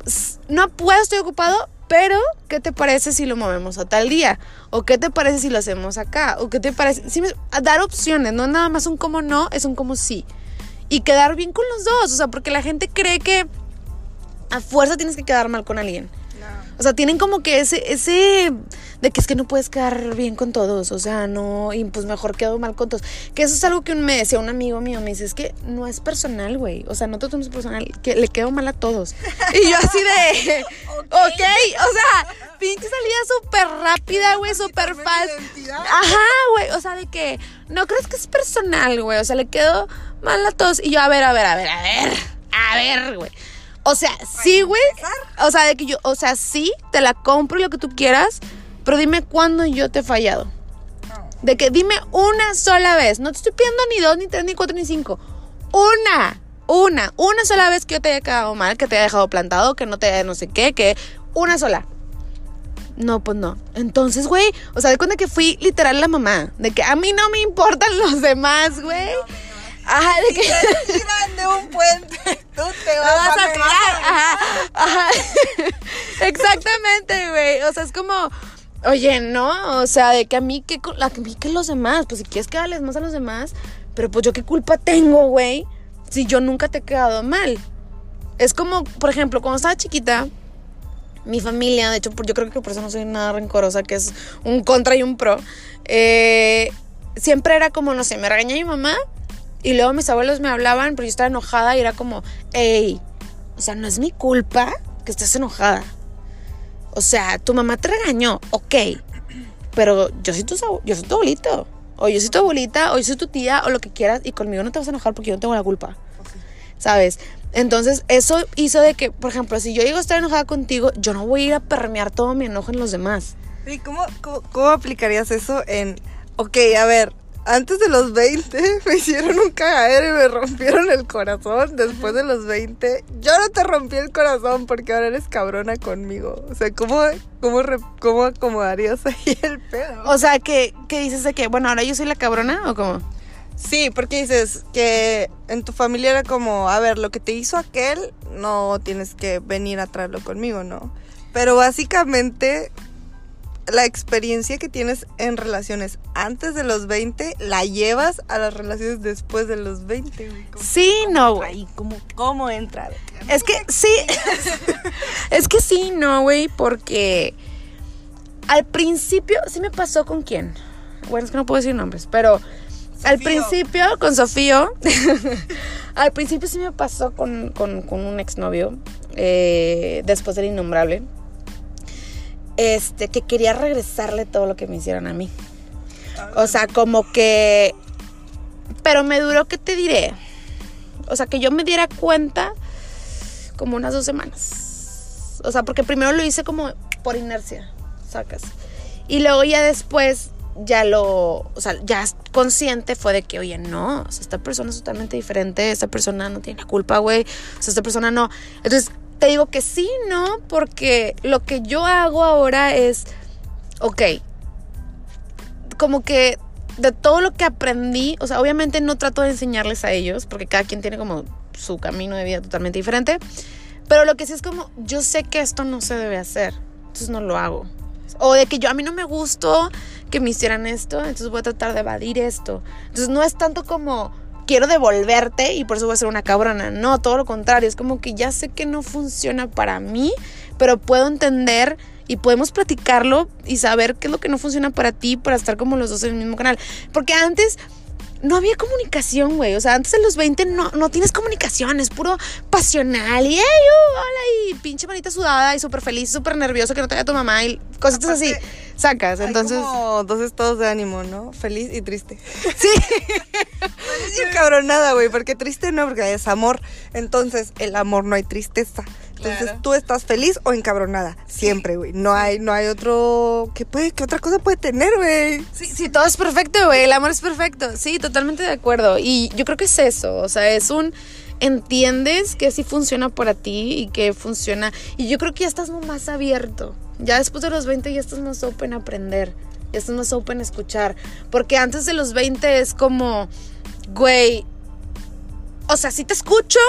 "S- no puedo, estoy ocupado, pero ¿qué te parece si lo movemos a tal día? ¿O qué te parece si lo hacemos acá? ¿O qué te parece? Sí, dar opciones, no nada más un como no, es un como sí. Y quedar bien con los dos, o sea, porque la gente cree que a fuerza tienes que quedar mal con alguien. O sea, tienen como que ese, ese de que es que no puedes quedar bien con todos, o sea, no, y pues mejor quedo mal con todos. Que eso es algo que me decía un amigo mío, me dice, es que no es personal, güey, o sea, no te tomes personal, que le quedo mal a todos. Y yo así de, ok, o sea, pinche salida súper rápida, güey, súper fácil. Ajá, güey, o sea, de que no crees que es personal, güey, o sea, le quedo mal a todos. Y yo, a ver, a ver, a ver, a ver, a ver, güey. O sea, sí, güey. O sea, de que yo, o sea, sí, te la compro y lo que tú quieras, pero dime cuándo yo te he fallado. De que dime una sola vez. No te estoy pidiendo ni dos, ni tres, ni cuatro, ni cinco. Una, una, una sola vez que yo te haya quedado mal, que te haya dejado plantado, que no te haya no sé qué, que una sola. No, pues no. Entonces, güey, o sea, de cuenta que fui literal la mamá. De que a mí no me importan los demás, güey. Ajá, de que... te tiran de un puente, tú te vas, vas a tirar. Ajá, ajá. Exactamente, güey. O sea, es como, oye, no, o sea, de que a mí que los demás, pues si quieres que hables más a los demás, pero pues yo qué culpa tengo, güey, si yo nunca te he quedado mal. Es como, por ejemplo, cuando estaba chiquita, mi familia, de hecho, yo creo que por eso no soy nada rencorosa, que es un contra y un pro. eh, siempre era como, no sé, me regaña mi mamá y luego mis abuelos me hablaban, pero yo estaba enojada y era como, hey, o sea, no es mi culpa que estés enojada. O sea, tu mamá te regañó, ok, pero yo soy tu, yo soy tu abuelito. O yo soy tu abuelita, o yo soy tu tía, o lo que quieras, y conmigo no te vas a enojar porque yo no tengo la culpa. ¿Sabes? Entonces, eso hizo de que, por ejemplo, si yo llego a estar enojada contigo, yo no voy a ir a permear todo mi enojo en los demás. ¿Y cómo, cómo, cómo aplicarías eso en, ok, a ver, antes de los 20 me hicieron un cagadero y me rompieron el corazón, después de los 20 yo no te rompí el corazón porque ahora eres cabrona conmigo. O sea, ¿cómo, cómo, cómo acomodarías ahí el pedo? O sea, que, que dices de que, bueno, ahora yo soy la cabrona, o cómo? Sí, porque dices que en tu familia era como, a ver, lo que te hizo aquel, no tienes que venir a traerlo conmigo, ¿no? Pero básicamente la experiencia que tienes en relaciones antes de los 20 la llevas a las relaciones después de los 20. güey. ¿Cómo- Sí, no, güey. ¿cómo, cómo entra? Es que sí. es que sí, no, güey, porque al principio sí me pasó con quién. Bueno, es que no puedo decir nombres, pero al principio con Sofío, al principio sí me pasó con, con, con un exnovio, eh, después del innombrable, este, que quería regresarle todo lo que me hicieron a mí. O sea, como que... Pero me duró, ¿qué te diré? O sea, que yo me diera cuenta como unas dos semanas. O sea, porque primero lo hice como por inercia, sacas. Y luego ya después, ya lo, o sea, ya consciente fue de que, oye, no, o sea, esta persona es totalmente diferente, esta persona no tiene la culpa, güey, o sea, esta persona no. Entonces, te digo que sí, no, porque lo que yo hago ahora es, ok, como que de todo lo que aprendí, o sea, obviamente no trato de enseñarles a ellos, porque cada quien tiene como su camino de vida totalmente diferente, pero lo que sí es como, yo sé que esto no se debe hacer, entonces no lo hago. O de que yo a mí no me gustó que me hicieran esto, entonces voy a tratar de evadir esto. Entonces no es tanto como quiero devolverte y por eso voy a ser una cabrona. No, todo lo contrario, es como que ya sé que no funciona para mí, pero puedo entender y podemos platicarlo y saber qué es lo que no funciona para ti para estar como los dos en el mismo canal. Porque antes no había comunicación, güey. O sea, antes de los 20 no, no tienes comunicación, es puro pasional. Y, hey, uh, hola, y pinche manita sudada y súper feliz, súper nervioso que no te vea tu mamá y cositas así. Sacas, entonces... Como dos estados de ánimo, ¿no? Feliz y triste. Sí. Encabronada, güey, porque triste no, porque es amor. Entonces, el amor no hay tristeza. Entonces, Claro. tú estás feliz o encabronada. Siempre, güey. No hay, no hay otro. ¿Qué puede, qué otra cosa puede tener, güey? Sí, sí, todo es perfecto, güey. El amor es perfecto. Sí, totalmente de acuerdo. Y yo creo que es eso. O sea, es un. Entiendes que sí funciona para ti y que funciona. Y yo creo que ya estás más abierto. Ya después de los 20 ya estás más open a aprender. estás más open a escuchar. Porque antes de los 20 es como, güey, o sea, sí te escucho,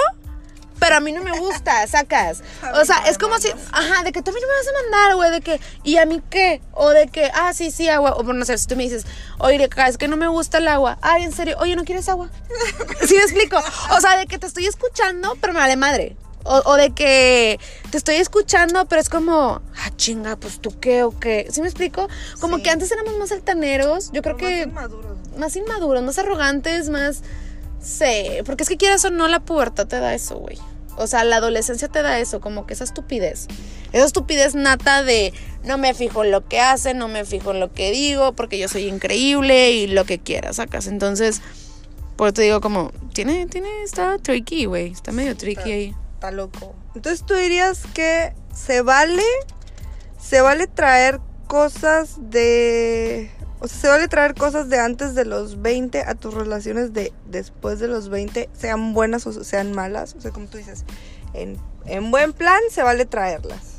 pero a mí no me gusta, sacas. O sea, es como si, ajá, de que tú a mí no me vas a mandar, güey, de que, ¿y a mí qué? O de que, ah, sí, sí, agua. O no sé, si tú me dices, oye, es que no me gusta el agua. Ay, en serio, oye, ¿no quieres agua? ¿Sí me explico? O sea, de que te estoy escuchando, pero me vale madre. O, o, de que te estoy escuchando, pero es como, ah, chinga, pues tú qué o qué. ¿Sí me explico? Como Sí. que antes éramos más altaneros. Yo creo que más inmaduros. más inmaduros, más arrogantes, más. Sí, porque es que quieras o no, la pubertad te da eso, güey. O sea, la adolescencia te da eso, como que esa estupidez. Esa estupidez nata de no me fijo en lo que hace, no me fijo en lo que digo, porque yo soy increíble y lo que quieras, sacas. Entonces, por eso te digo, como, tiene, tiene, está tricky, güey. Está medio tricky ahí. Está loco. Entonces tú dirías que se vale, se vale traer cosas de, o sea, se vale traer cosas de antes de los 20 a tus relaciones de después de los 20, sean buenas o sean malas. O sea, como tú dices, en, en buen plan se vale traerlas.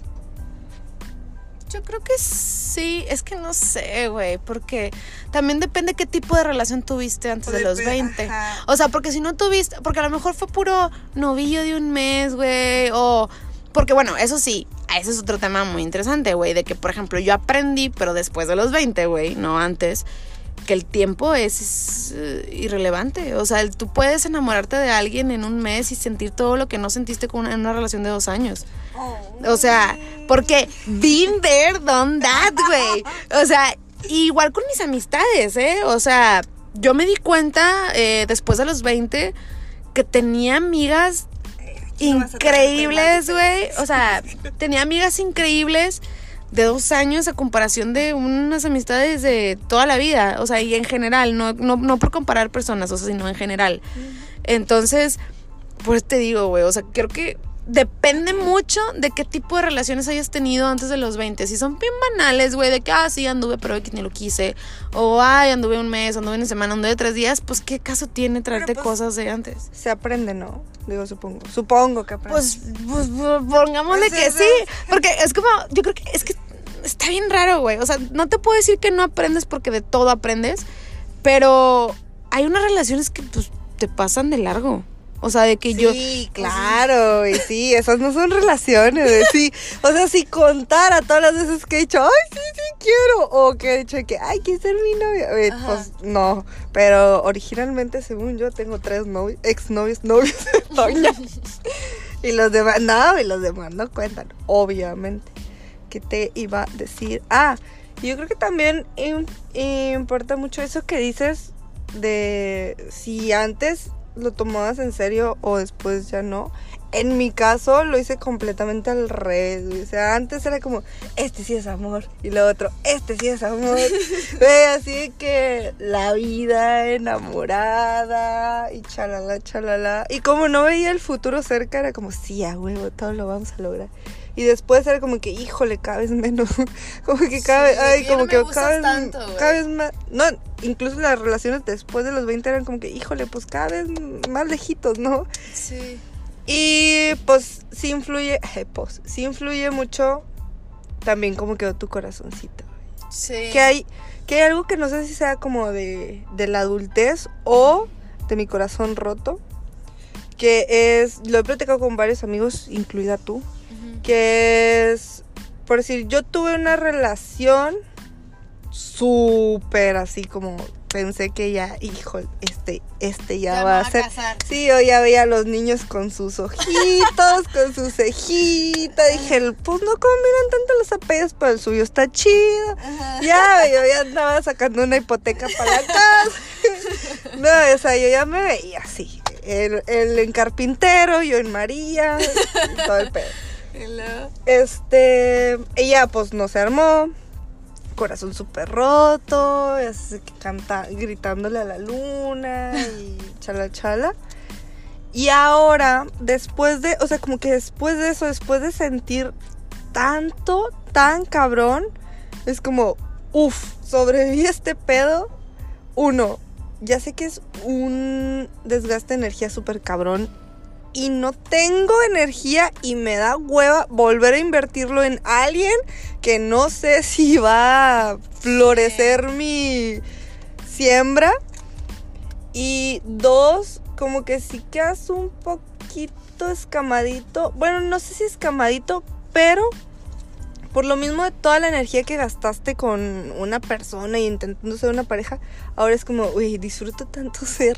Yo creo que sí, es que no sé, güey, porque también depende qué tipo de relación tuviste antes de los 20. Ajá. O sea, porque si no tuviste, porque a lo mejor fue puro novillo de un mes, güey, o porque bueno, eso sí, ese es otro tema muy interesante, güey, de que por ejemplo yo aprendí, pero después de los 20, güey, no antes, que el tiempo es, eh, irrelevante. O sea, tú puedes enamorarte de alguien en un mes y sentir todo lo que no sentiste con una, en una relación de dos años. O sea, porque been there, done güey. O sea, igual con mis amistades, ¿eh? O sea, yo me di cuenta eh, después de los 20 que tenía amigas increíbles, güey. O sea, tenía amigas increíbles de dos años a comparación de unas amistades de toda la vida. O sea, y en general, no, no, no por comparar personas, o sea, sino en general. Entonces, pues te digo, güey, o sea, creo que depende mucho de qué tipo de relaciones hayas tenido antes de los 20. Si son bien banales, güey, de que, ah, sí, anduve, pero que ni lo quise. O, ay, anduve un mes, anduve una semana, anduve tres días. Pues, ¿qué caso tiene traerte pues, cosas de antes? Se aprende, ¿no? Digo, supongo. Supongo que aprende. Pues, pues, pues, pongámosle Pues que sí. Porque es como, yo creo que es que está bien raro, güey. O sea, no te puedo decir que no aprendes porque de todo aprendes. Pero hay unas relaciones que, pues, te pasan de largo. O sea, de que yo. Sí, claro, y sí, esas no son relaciones, sí. O sea, si contara todas las veces que he dicho, ay, sí, sí, quiero, o que he dicho que, ay, quieres ser mi novia, Ajá. pues no. Pero originalmente, según yo, tengo tres novios, exnovios, novios Toña. y los demás, no, y los demás no cuentan, obviamente. ¿Qué te iba a decir? Ah, yo creo que también im- importa mucho eso que dices de si antes lo tomabas en serio o después ya no. En mi caso lo hice completamente al revés. güey. O sea, antes era como, este sí es amor. Y lo otro, este sí es amor. Güey, así que la vida enamorada y chalala, chalala. Y como no veía el futuro cerca, era como, sí, a huevo, todo lo vamos a lograr. Y después era como que, híjole, cada vez menos. como que cada vez, Sí, ay, como no que cada vez, tanto, cada vez más. No, incluso las relaciones después de los 20 eran como que, híjole, pues cada vez más lejitos, ¿no? Sí. Y pues sí influye, eh, pues, sí influye mucho también cómo quedó tu corazoncito. Sí. Que hay, que hay algo que no sé si sea como de, de la adultez o de mi corazón roto. Que es, lo he platicado con varios amigos, incluida tú. Que es, por decir, yo tuve una relación súper así como pensé que ya, hijo, este, este ya, Ya va a va a ser. casar. Sí, yo ya veía a los niños con sus ojitos, con sus cejitas. Dije, pues no combinan tanto los apellidos, pero el suyo está chido. Ya, yo ya andaba sacando una hipoteca para la casa. No, o sea, yo ya me veía así. Él, él en carpintero, yo en María, y todo el pedo. Este, ella pues no se armó, corazón súper roto, así que canta, gritándole a la luna y chala chala. Y ahora, después de, o sea, como que después de eso, después de sentir tanto, tan cabrón, es como, uff, sobreviví a este pedo. Uno, ya sé que es un desgaste de energía súper cabrón y no tengo energía y me da hueva volver a invertirlo en alguien que no sé si va a florecer mi siembra. Y dos, como que sí quedas un poquito escamadito. Bueno, no sé si escamadito, pero por lo mismo de toda la energía que gastaste con una persona y intentando ser una pareja, ahora es como, uy, disfruto tanto ser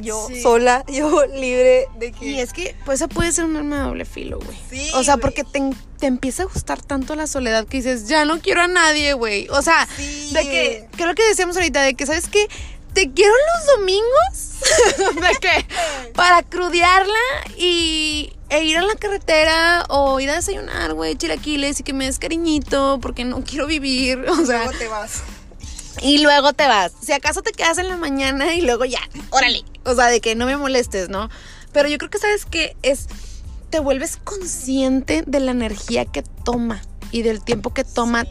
yo Sí. sola, yo libre de que... Y es que, pues, eso puede ser un arma de doble filo, güey. Sí, o sea, porque te, te empieza a gustar tanto la soledad que dices, ya no quiero a nadie, güey. O sea, Sí. de que, lo que decíamos ahorita, de que, ¿sabes qué? Te quiero los domingos, de que, para crudearla y e ir a la carretera o ir a desayunar, güey, chilaquiles y que me des cariñito porque no quiero vivir, o sea, Luego te vas. Y luego te vas. Si acaso te quedas en la mañana y luego ya, órale. O sea, de que no me molestes, ¿no? Pero yo creo que sabes que es, te vuelves consciente de la energía que toma y del tiempo que toma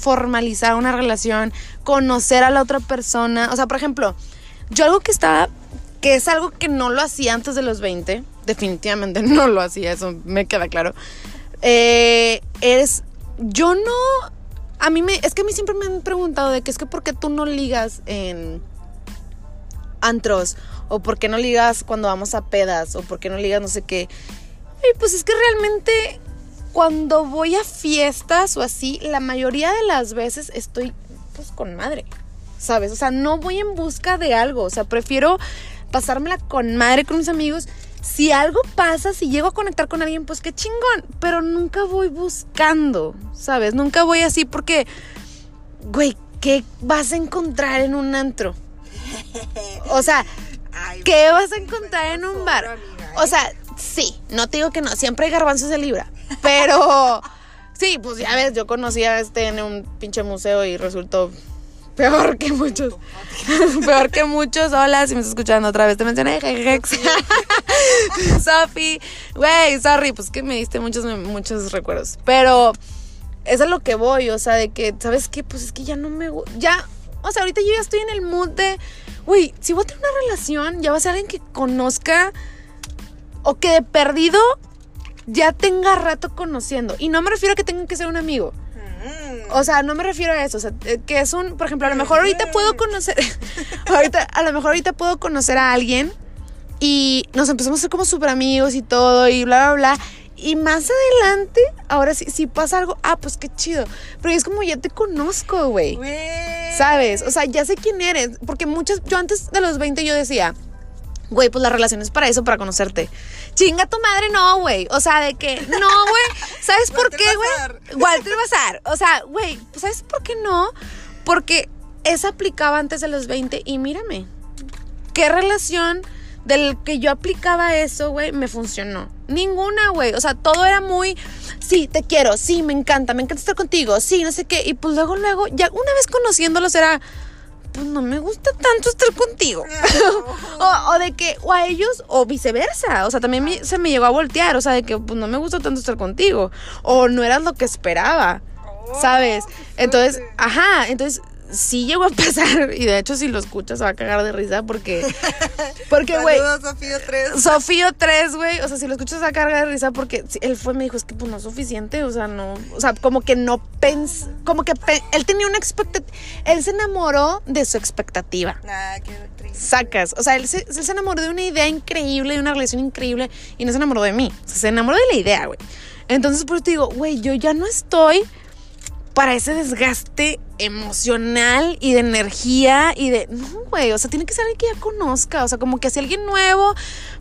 formalizar una relación, conocer a la otra persona. O sea, por ejemplo, yo algo que estaba, que es algo que no lo hacía antes de los 20, definitivamente no lo hacía, eso me queda claro. Eh, es, yo no, a mí me, es que a mí siempre me han preguntado de que es que por qué tú no ligas en antros o por qué no ligas cuando vamos a pedas o por qué no ligas no sé qué. Y pues es que realmente cuando voy a fiestas o así, la mayoría de las veces estoy pues con madre, ¿sabes? O sea, no voy en busca de algo, o sea, prefiero pasármela con madre con mis amigos. Si algo pasa, si llego a conectar con alguien, pues qué chingón, pero nunca voy buscando, ¿sabes? Nunca voy así porque, güey, ¿qué vas a encontrar en un antro? O sea, ¿qué vas a encontrar en un bar? amiga, ¿eh? O sea, sí, no te digo que no, siempre hay garbanzos de libra, pero sí, pues ya ves, yo conocí a este en un pinche museo y resultó peor que muchos. peor que muchos. Hola, si me estás escuchando otra vez, te mencioné. Jejex. Sofi, güey, sorry, pues que me diste muchos, muchos recuerdos. Pero es a lo que voy, o sea, de que, ¿sabes qué? Pues es que ya no me. Ya, o sea, ahorita yo ya estoy en el mood de, güey, si voy a tener una relación, ya va a ser alguien que conozca o que de perdido ya tenga rato conociendo. Y no me refiero a que tengan que ser un amigo. O sea, no me refiero a eso. O sea, eh, que es un, por ejemplo, a lo mejor ahorita puedo conocer, ahorita, a lo mejor ahorita puedo conocer a alguien y nos empezamos a ser como súper amigos y todo y bla, bla, bla. Y más adelante, ahora sí, si pasa algo, ah, pues qué chido. Pero es como ya te conozco. Güey. ¿Sabes? O sea, ya sé quién eres. Porque muchas, yo antes de los 20 yo decía, güey, pues la relación es para eso, para conocerte. Chinga tu madre, no, güey. O sea, de que, no, güey. ¿Sabes por qué, güey? Walter Bazar. O sea, güey, ¿sabes por qué no? Porque esa aplicaba antes de los 20 y mírame. ¿Qué relación del que yo aplicaba eso, güey, me funcionó? Ninguna, güey. O sea, todo era muy, sí, te quiero, sí, me encanta, me encanta estar contigo, sí, no sé qué. Y pues luego, luego, ya una vez conociéndolos era, pues no me gusta tanto estar contigo. o, o de que, o a ellos, o viceversa. O sea, también me- se me llegó a voltear. O sea, de que, pues no me gusta tanto estar contigo. O no eras lo que esperaba. ¿Sabes? Entonces, fuerte. ajá, entonces sí llegó a pasar. Y de hecho, si lo escuchas, se va a cagar de risa porque. Porque, güey. Sofía 3. Sofío 3, güey. O sea, si lo escuchas a carga de risa porque él fue, me dijo, es que pues no es suficiente. O sea, no. O sea, como que no pens. Como que él tenía una expectativa. Él se enamoró de su expectativa. Nah, qué triste. Sacas. O sea, él se, él se enamoró de una idea increíble, de una relación increíble. Y no se enamoró de mí. O sea, se enamoró de la idea, güey. Entonces, por eso te digo, güey, yo ya no estoy para ese desgaste emocional y de energía y de... No, güey, o sea, tiene que ser alguien que ya conozca, o sea, como que si alguien nuevo,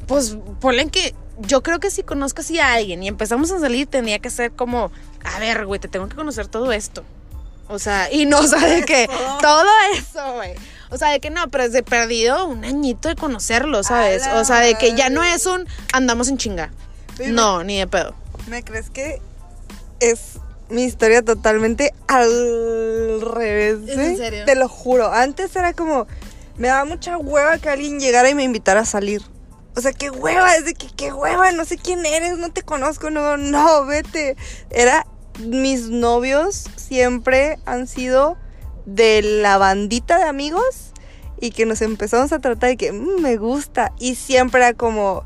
pues ponle que yo creo que si conozco así a alguien y empezamos a salir, tendría que ser como, a ver, güey, te tengo que conocer todo esto. O sea, y no, o sea, de que todo eso, güey. O sea, de que no, pero es de perdido un añito de conocerlo, ¿sabes? O sea, de que ya no es un andamos en chinga. No, ni de pedo. ¿Me crees que es mi historia totalmente al revés? ¿Es en serio? Te lo juro. Antes era como, me daba mucha hueva que alguien llegara y me invitara a salir. O sea, qué hueva, es de que qué hueva, no sé quién eres, no te conozco, no, no, vete. Era, mis novios siempre han sido de la bandita de amigos y que nos empezamos a tratar de que "Mm, me gusta y siempre era como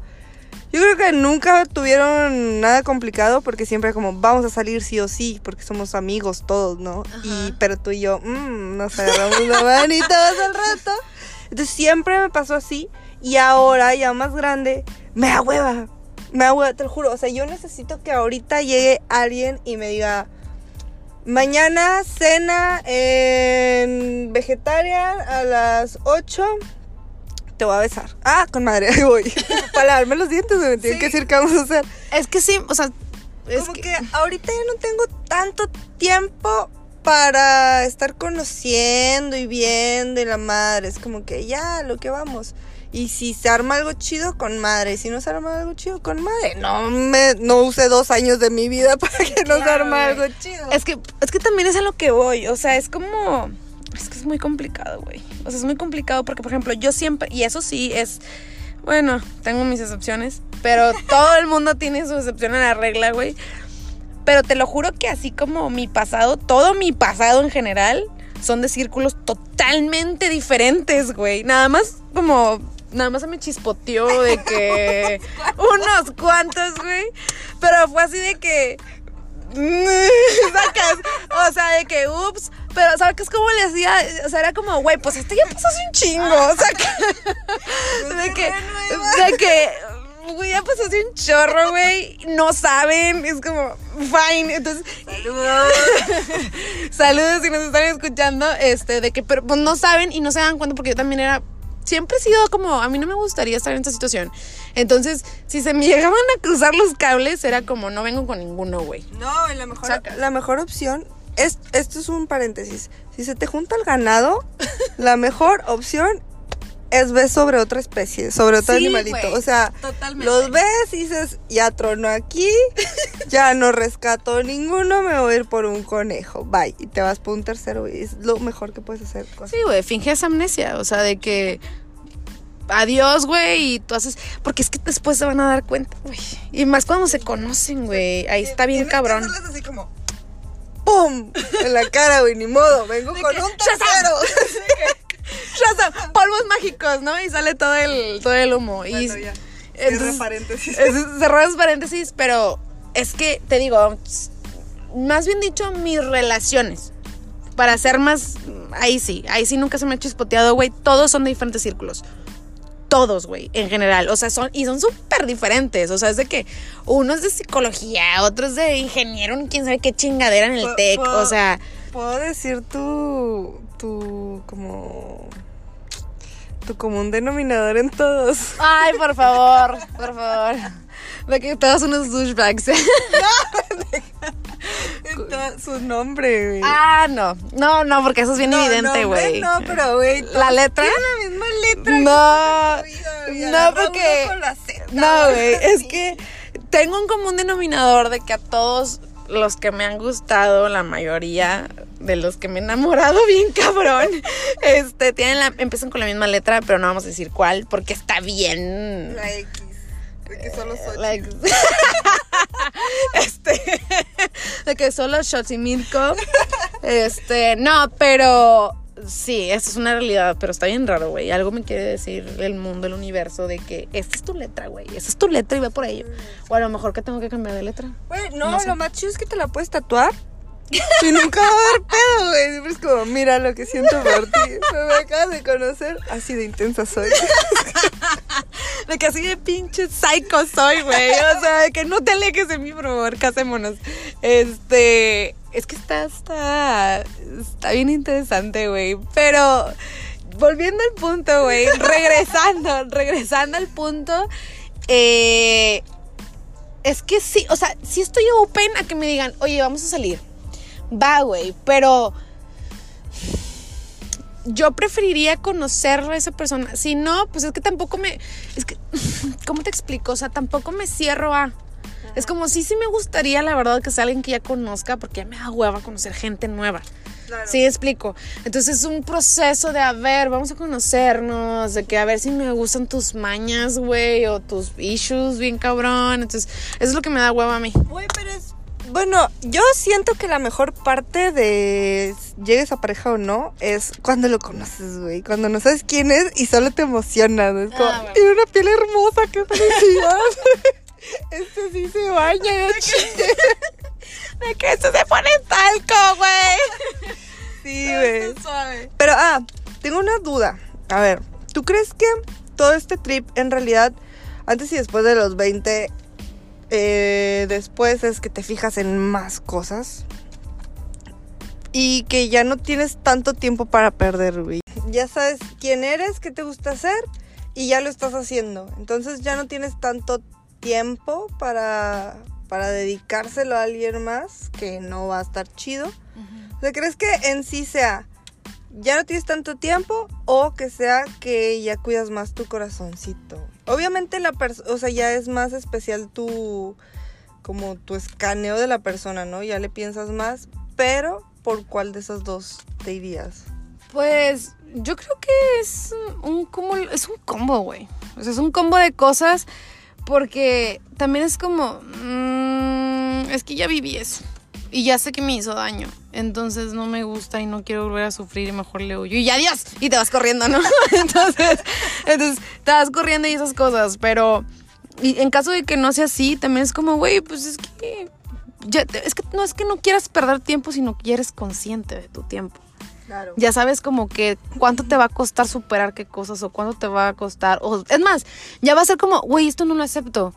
Yo creo que nunca tuvieron nada complicado porque siempre como vamos a salir sí o sí porque somos amigos todos, ¿no? Y pero tú y yo mmm, nos agarramos la manita todo el rato. Entonces siempre me pasó así y ahora ya más grande me da hueva. Me da hueva, te lo juro. O sea, yo necesito que ahorita llegue alguien y me diga mañana cena en vegetarian a las 8 te voy a besar. Ah, con madre, ahí voy. Para lavarme los dientes, me tienen Sí. que decir qué vamos a hacer. Es que sí, o sea, es Como que- que... ahorita ya no tengo tanto tiempo para estar conociendo y viendo y la madre. Es como que ya, lo que vamos. Y si se arma algo chido, con madre. Y si no se arma algo chido, con madre. No me no usé dos años de mi vida para que no se arma algo chido. Es que, es que también es a lo que voy. O sea, es como. Es que es muy complicado, güey. O sea, es muy complicado porque, por ejemplo, yo siempre. Y eso sí es. Bueno, tengo mis excepciones. Pero todo el mundo tiene su excepción a la regla, güey. Pero te lo juro que así como mi pasado, todo mi pasado en general, son de círculos totalmente diferentes, güey. Nada más como. Nada más se me chispoteó de que. unos cuantos, güey. Pero fue así de que. sacas, o sea, de que, ups, pero ¿sabes qué es como le hacía? O sea, era como, güey, pues este ya pasó un chingo, o sea, que- de que, de que, güey, ya pasó hace un chorro, güey, no saben, es como, fine, entonces, saludos si nos están escuchando, este, de que, pero pues no saben y no se dan cuenta porque yo también era siempre he sido como, a mí no me gustaría estar en esta situación. Entonces, si se me llegaban a cruzar los cables, era como, no vengo con ninguno, güey. No, la mejor, la mejor opción es, esto es un paréntesis. Si se te junta el ganado, la mejor opción es ver sobre otra especie, sobre otro Sí, animalito. O sea, totalmente. los ves y dices, ya trono aquí, ya no rescato ninguno, me voy a ir por un conejo. Bye. Y te vas por un tercero y es lo mejor que puedes hacer. Sí, güey, finges amnesia, o sea, de que adiós, güey, y tú haces, porque es que después se van a dar cuenta, güey. Y más cuando se conocen, güey, ahí está bien que cabrón. así como ¡Pum! En la cara, güey, ni modo. Vengo con que, un tercero. Shazam, polvos mágicos, ¿no? Y sale todo el, todo el humo. y Bueno, ya. entonces- paréntesis. es- cerramos paréntesis, pero es que te digo, más bien dicho, mis relaciones. Para ser más. Ahí sí, ahí sí nunca se me ha chispoteado, güey. Todos son de diferentes círculos. Todos, güey, en general. O sea, son. Y son súper diferentes. O sea, es de que uno es de psicología, otro es de ingeniero, quién sabe qué chingadera en el TEC. O sea. ¿Puedo decir tu. Tu. como. tu común denominador en todos? Ay, por favor, por favor. De que todos unos douchebags. En to- su nombre, güey. ah, no. No, no, porque eso es bien No, evidente, güey. No, pero, güey. ¿La letra? Tiene la misma letra. No, que no, porque- uno con la Z, No, güey, es que tengo un común denominador de que a todos los que me han gustado, la mayoría de los que me he enamorado bien cabrón, este, tienen la, empiezan con la misma letra, pero no vamos a decir cuál, porque está bien... La X. Porque solo soy. la ex- este, de que solo Xochimilco, este, no, pero sí, eso es una realidad, pero está bien raro, güey. Algo me quiere decir el mundo, el universo, de que esta es tu letra, güey, esa es tu letra y ve por ello. O a lo mejor que tengo que cambiar de letra. Güey, no, No sé. lo más chido es que te la puedes tatuar. Y nunca va a dar pedo, güey. Siempre es como, mira lo que siento por ti. Me acabas de conocer. Así de intensa soy. De que así de pinche psycho soy, güey. O sea, que no te alejes de mí, por favor, casémonos. Este. Es que está, está. Está bien interesante, güey. Pero. Volviendo al punto, güey. Regresando, regresando al punto. Eh. Es que sí, o sea, sí estoy open a que me digan, oye, vamos a salir. Va, güey, pero yo preferiría conocer a esa persona. Si no, pues es que tampoco me. Es que. ¿Cómo te explico? O sea, tampoco me cierro a. Es como sí, sí me gustaría, la verdad, que sea alguien que ya conozca, porque ya me da hueva conocer gente nueva. Claro. Sí, explico. Entonces es un proceso de, a ver, vamos a conocernos, de que a ver si me gustan tus mañas, güey, o tus issues bien cabrón. Entonces, eso es lo que me da hueva a mí. Güey, pero es Bueno, yo siento que la mejor parte de llegues a pareja o no es cuando lo conoces, güey. Cuando no sabes quién es y solo te emociona. ¿no? Es como, Ah, bueno. tiene una piel hermosa, qué felicidad. este sí se baña, De que esto se pone talco, güey. Sí, güey. Pero, ah, tengo una duda. A ver, ¿tú crees que todo este trip en realidad, antes y después de los 20, eh, después es que te fijas en más cosas? Y que ya no tienes tanto tiempo para perder, güey. Ya sabes quién eres, qué te gusta hacer y ya lo estás haciendo. Entonces ya no tienes tanto tiempo para, para dedicárselo a alguien más que no va a estar chido. O sea, ¿crees que en sí sea ya no tienes tanto tiempo o que sea que ya cuidas más tu corazoncito? Obviamente la persona, o sea, ya es más especial tu como tu escaneo de la persona, ¿no? Ya le piensas más, pero ¿por cuál de esas dos te irías? Pues yo creo que es un combo, es un combo, güey. O sea, es un combo de cosas porque también es como, mm, es que ya viví eso y ya sé que me hizo daño. Entonces no me gusta y no quiero volver a sufrir y mejor le huyo. Y adiós. Y te vas corriendo, ¿no? entonces, entonces te vas corriendo y esas cosas. Pero y en caso de que no sea así, también es como, güey, pues es que... ya es que no es que no quieras perder tiempo, sino que ya eres consciente de tu tiempo. Claro. Ya sabes como que cuánto te va a costar superar qué cosas o cuánto te va a costar. O, es más, ya va a ser como, güey, esto no lo acepto.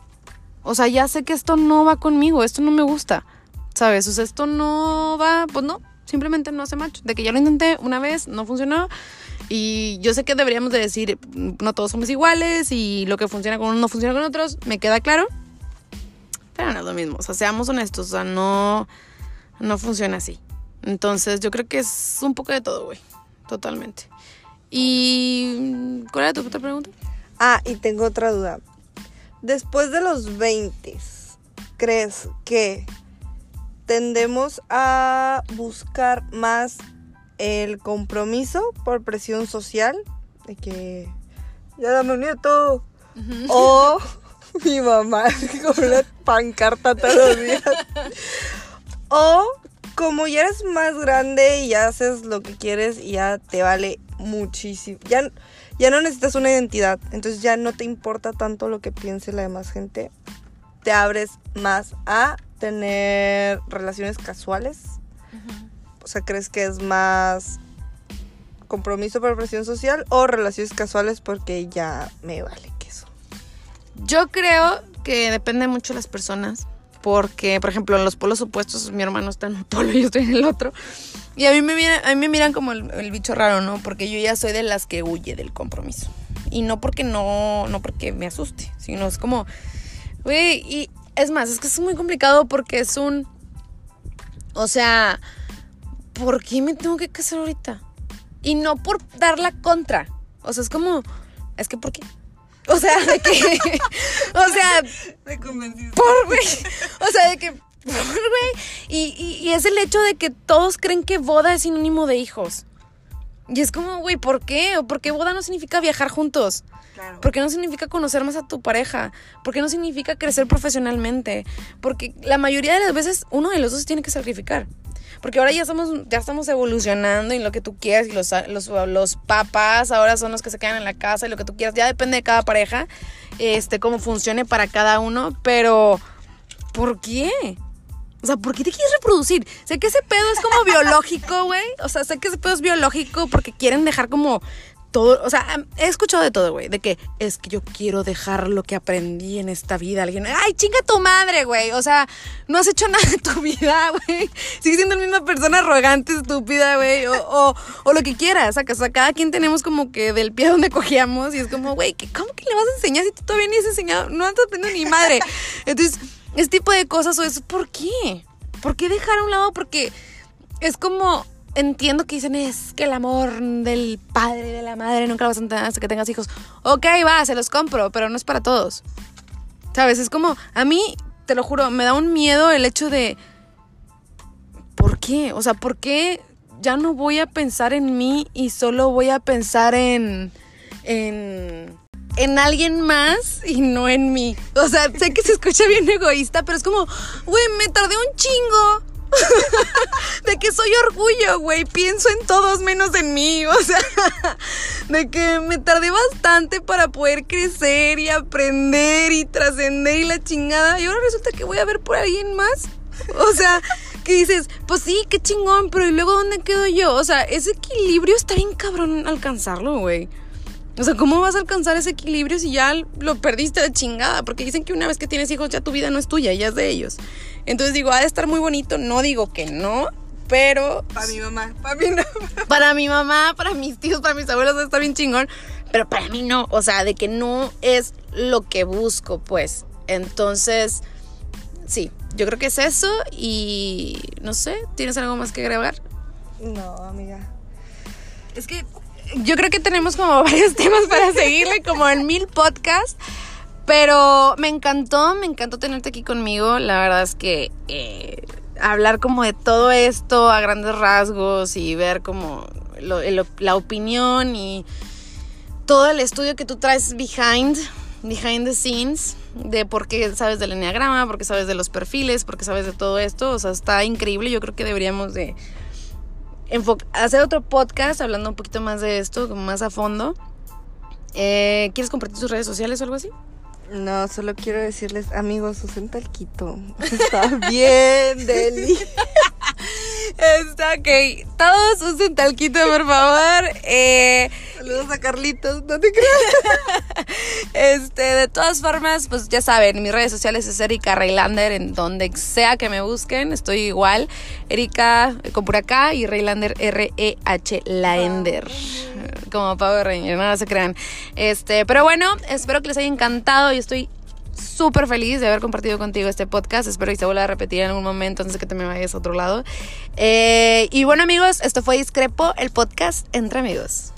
O sea, ya sé que esto no va conmigo, esto no me gusta. ¿Sabes? O sea, esto no va, pues no, simplemente no hace macho. De que ya lo intenté una vez, no funcionó. Y yo sé que deberíamos de decir, no todos somos iguales y lo que funciona con unos no funciona con otros, me queda claro. Pero no es lo mismo, o sea, seamos honestos, o sea, no, no funciona así. Entonces yo creo que es un poco de todo, güey, totalmente. ¿Y cuál era tu otra pregunta? Ah, y tengo otra duda. Después de los 20, ¿crees que tendemos a buscar más el compromiso por presión social? De que ya dame un nieto. O mi mamá con una pancarta todos los días. O como ya eres más grande y ya haces lo que quieres y ya te vale muchísimo. Ya, ya no necesitas una identidad. Entonces ya no te importa tanto lo que piense la demás gente. Te abres más a tener relaciones casuales. O sea, ¿crees que es más compromiso por presión social o relaciones casuales porque ya me vale queso? Yo creo que depende mucho de las personas. Porque, por ejemplo, en los polos opuestos, mi hermano está en un polo y yo estoy en el otro. Y a mí me, miran, a mí me miran como el, el bicho raro, ¿no? Porque yo ya soy de las que huye del compromiso. Y no porque no, no porque me asuste, sino es como, güey, y es más, es que es muy complicado porque es un, o sea, ¿por qué me tengo que casar ahorita? Y no por dar la contra. O sea, es como, es que ¿por qué? O sea, de que, o sea, Me convenciste. por, güey. O sea, de que, por, güey. Y, y, y es el hecho de que todos creen que boda es sinónimo de hijos. Y es como, güey, ¿por qué? ¿O por qué boda no significa viajar juntos? Claro. ¿Por qué no significa conocer más a tu pareja? ¿Por qué no significa crecer profesionalmente? Porque la mayoría de las veces uno de los dos tiene que sacrificar. Porque ahora ya estamos, ya estamos evolucionando y lo que tú quieras y los, los, los papás ahora son los que se quedan en la casa y lo que tú quieras. Ya depende de cada pareja, este, cómo funcione para cada uno, pero ¿por qué? O sea, ¿por qué te quieres reproducir? Sé que ese pedo es como biológico, güey. O sea, sé que ese pedo es biológico porque quieren dejar como todo. O sea, he escuchado de todo, güey. De que es que yo quiero dejar lo que aprendí en esta vida. Alguien, ay, chinga tu madre, güey. O sea, no has hecho nada de tu vida, güey. Sigues siendo la misma persona arrogante, estúpida, güey. O, o, lo que quieras. O sea, cada quien tenemos como que del pie donde cogíamos. Y es como, güey, ¿qué- ¿cómo que le vas a enseñar si tú todavía ni has enseñado? No has aprendido ni madre. Entonces, este tipo de cosas o eso, ¿por qué? ¿Por qué dejar a un lado? Porque es como, entiendo que dicen, es que el amor del padre de la madre nunca lo vas a entender hasta que tengas hijos. Ok, va, se los compro, pero no es para todos. ¿Sabes? Es como, a mí, te lo juro, me da un miedo el hecho de, ¿por qué? O sea, ¿por qué ya no voy a pensar en mí y solo voy a pensar en, en, en alguien más y no en mí. O sea, sé que se escucha bien egoísta, pero es como, güey, me tardé un chingo. de que soy orgullo, güey. Pienso en todos menos en mí. O sea, de que me tardé bastante para poder crecer y aprender y trascender y la chingada. Y ahora resulta que voy a ver por alguien más. O sea, que dices, pues sí, qué chingón, pero ¿y luego dónde quedo yo? O sea, ese equilibrio está bien cabrón alcanzarlo, güey. O sea, ¿cómo vas a alcanzar ese equilibrio si ya lo perdiste de chingada? Porque dicen que una vez que tienes hijos ya tu vida no es tuya, ya es de ellos. Entonces digo, ha de estar muy bonito, no digo que no, pero... Para mi mamá, para mí no. Para mi mamá, para mis tíos, para mis abuelos está bien chingón, pero para mí no, o sea, de que no es lo que busco, pues. Entonces, sí, yo creo que es eso y no sé, ¿tienes algo más que agregar? No, amiga. Es que yo creo que tenemos como varios temas para seguirle, como en mil podcasts. Pero me encantó, me encantó tenerte aquí conmigo. La verdad es que eh, hablar como de todo esto a grandes rasgos y ver como la opinión y todo el estudio que tú traes behind, behind the scenes, de por qué sabes del enneagrama, por qué sabes de los perfiles, por qué sabes de todo esto. O sea, está increíble. Yo creo que deberíamos de hacer otro podcast hablando un poquito más de esto, más a fondo. Eh, ¿Quieres compartir tus redes sociales o algo así? No, solo quiero decirles, amigos, usen talquito. Está bien, Deli. Está ok. Todos usen talquito, por favor. Eh, Saludos a Carlitos, no te creas. este, de todas formas, pues ya saben, mis redes sociales es Erika Reylander, en donde sea que me busquen, estoy igual. Erika con pura K y Reylander R-E-H Laender. Como Power Ranger, no se crean. Este, pero bueno, espero que les haya encantado. Yo estoy súper feliz de haber compartido contigo este podcast. Espero que se vuelva a repetir en algún momento antes de que te me vayas a otro lado. Eh, y bueno, amigos, esto fue Discrepo, el podcast entre amigos.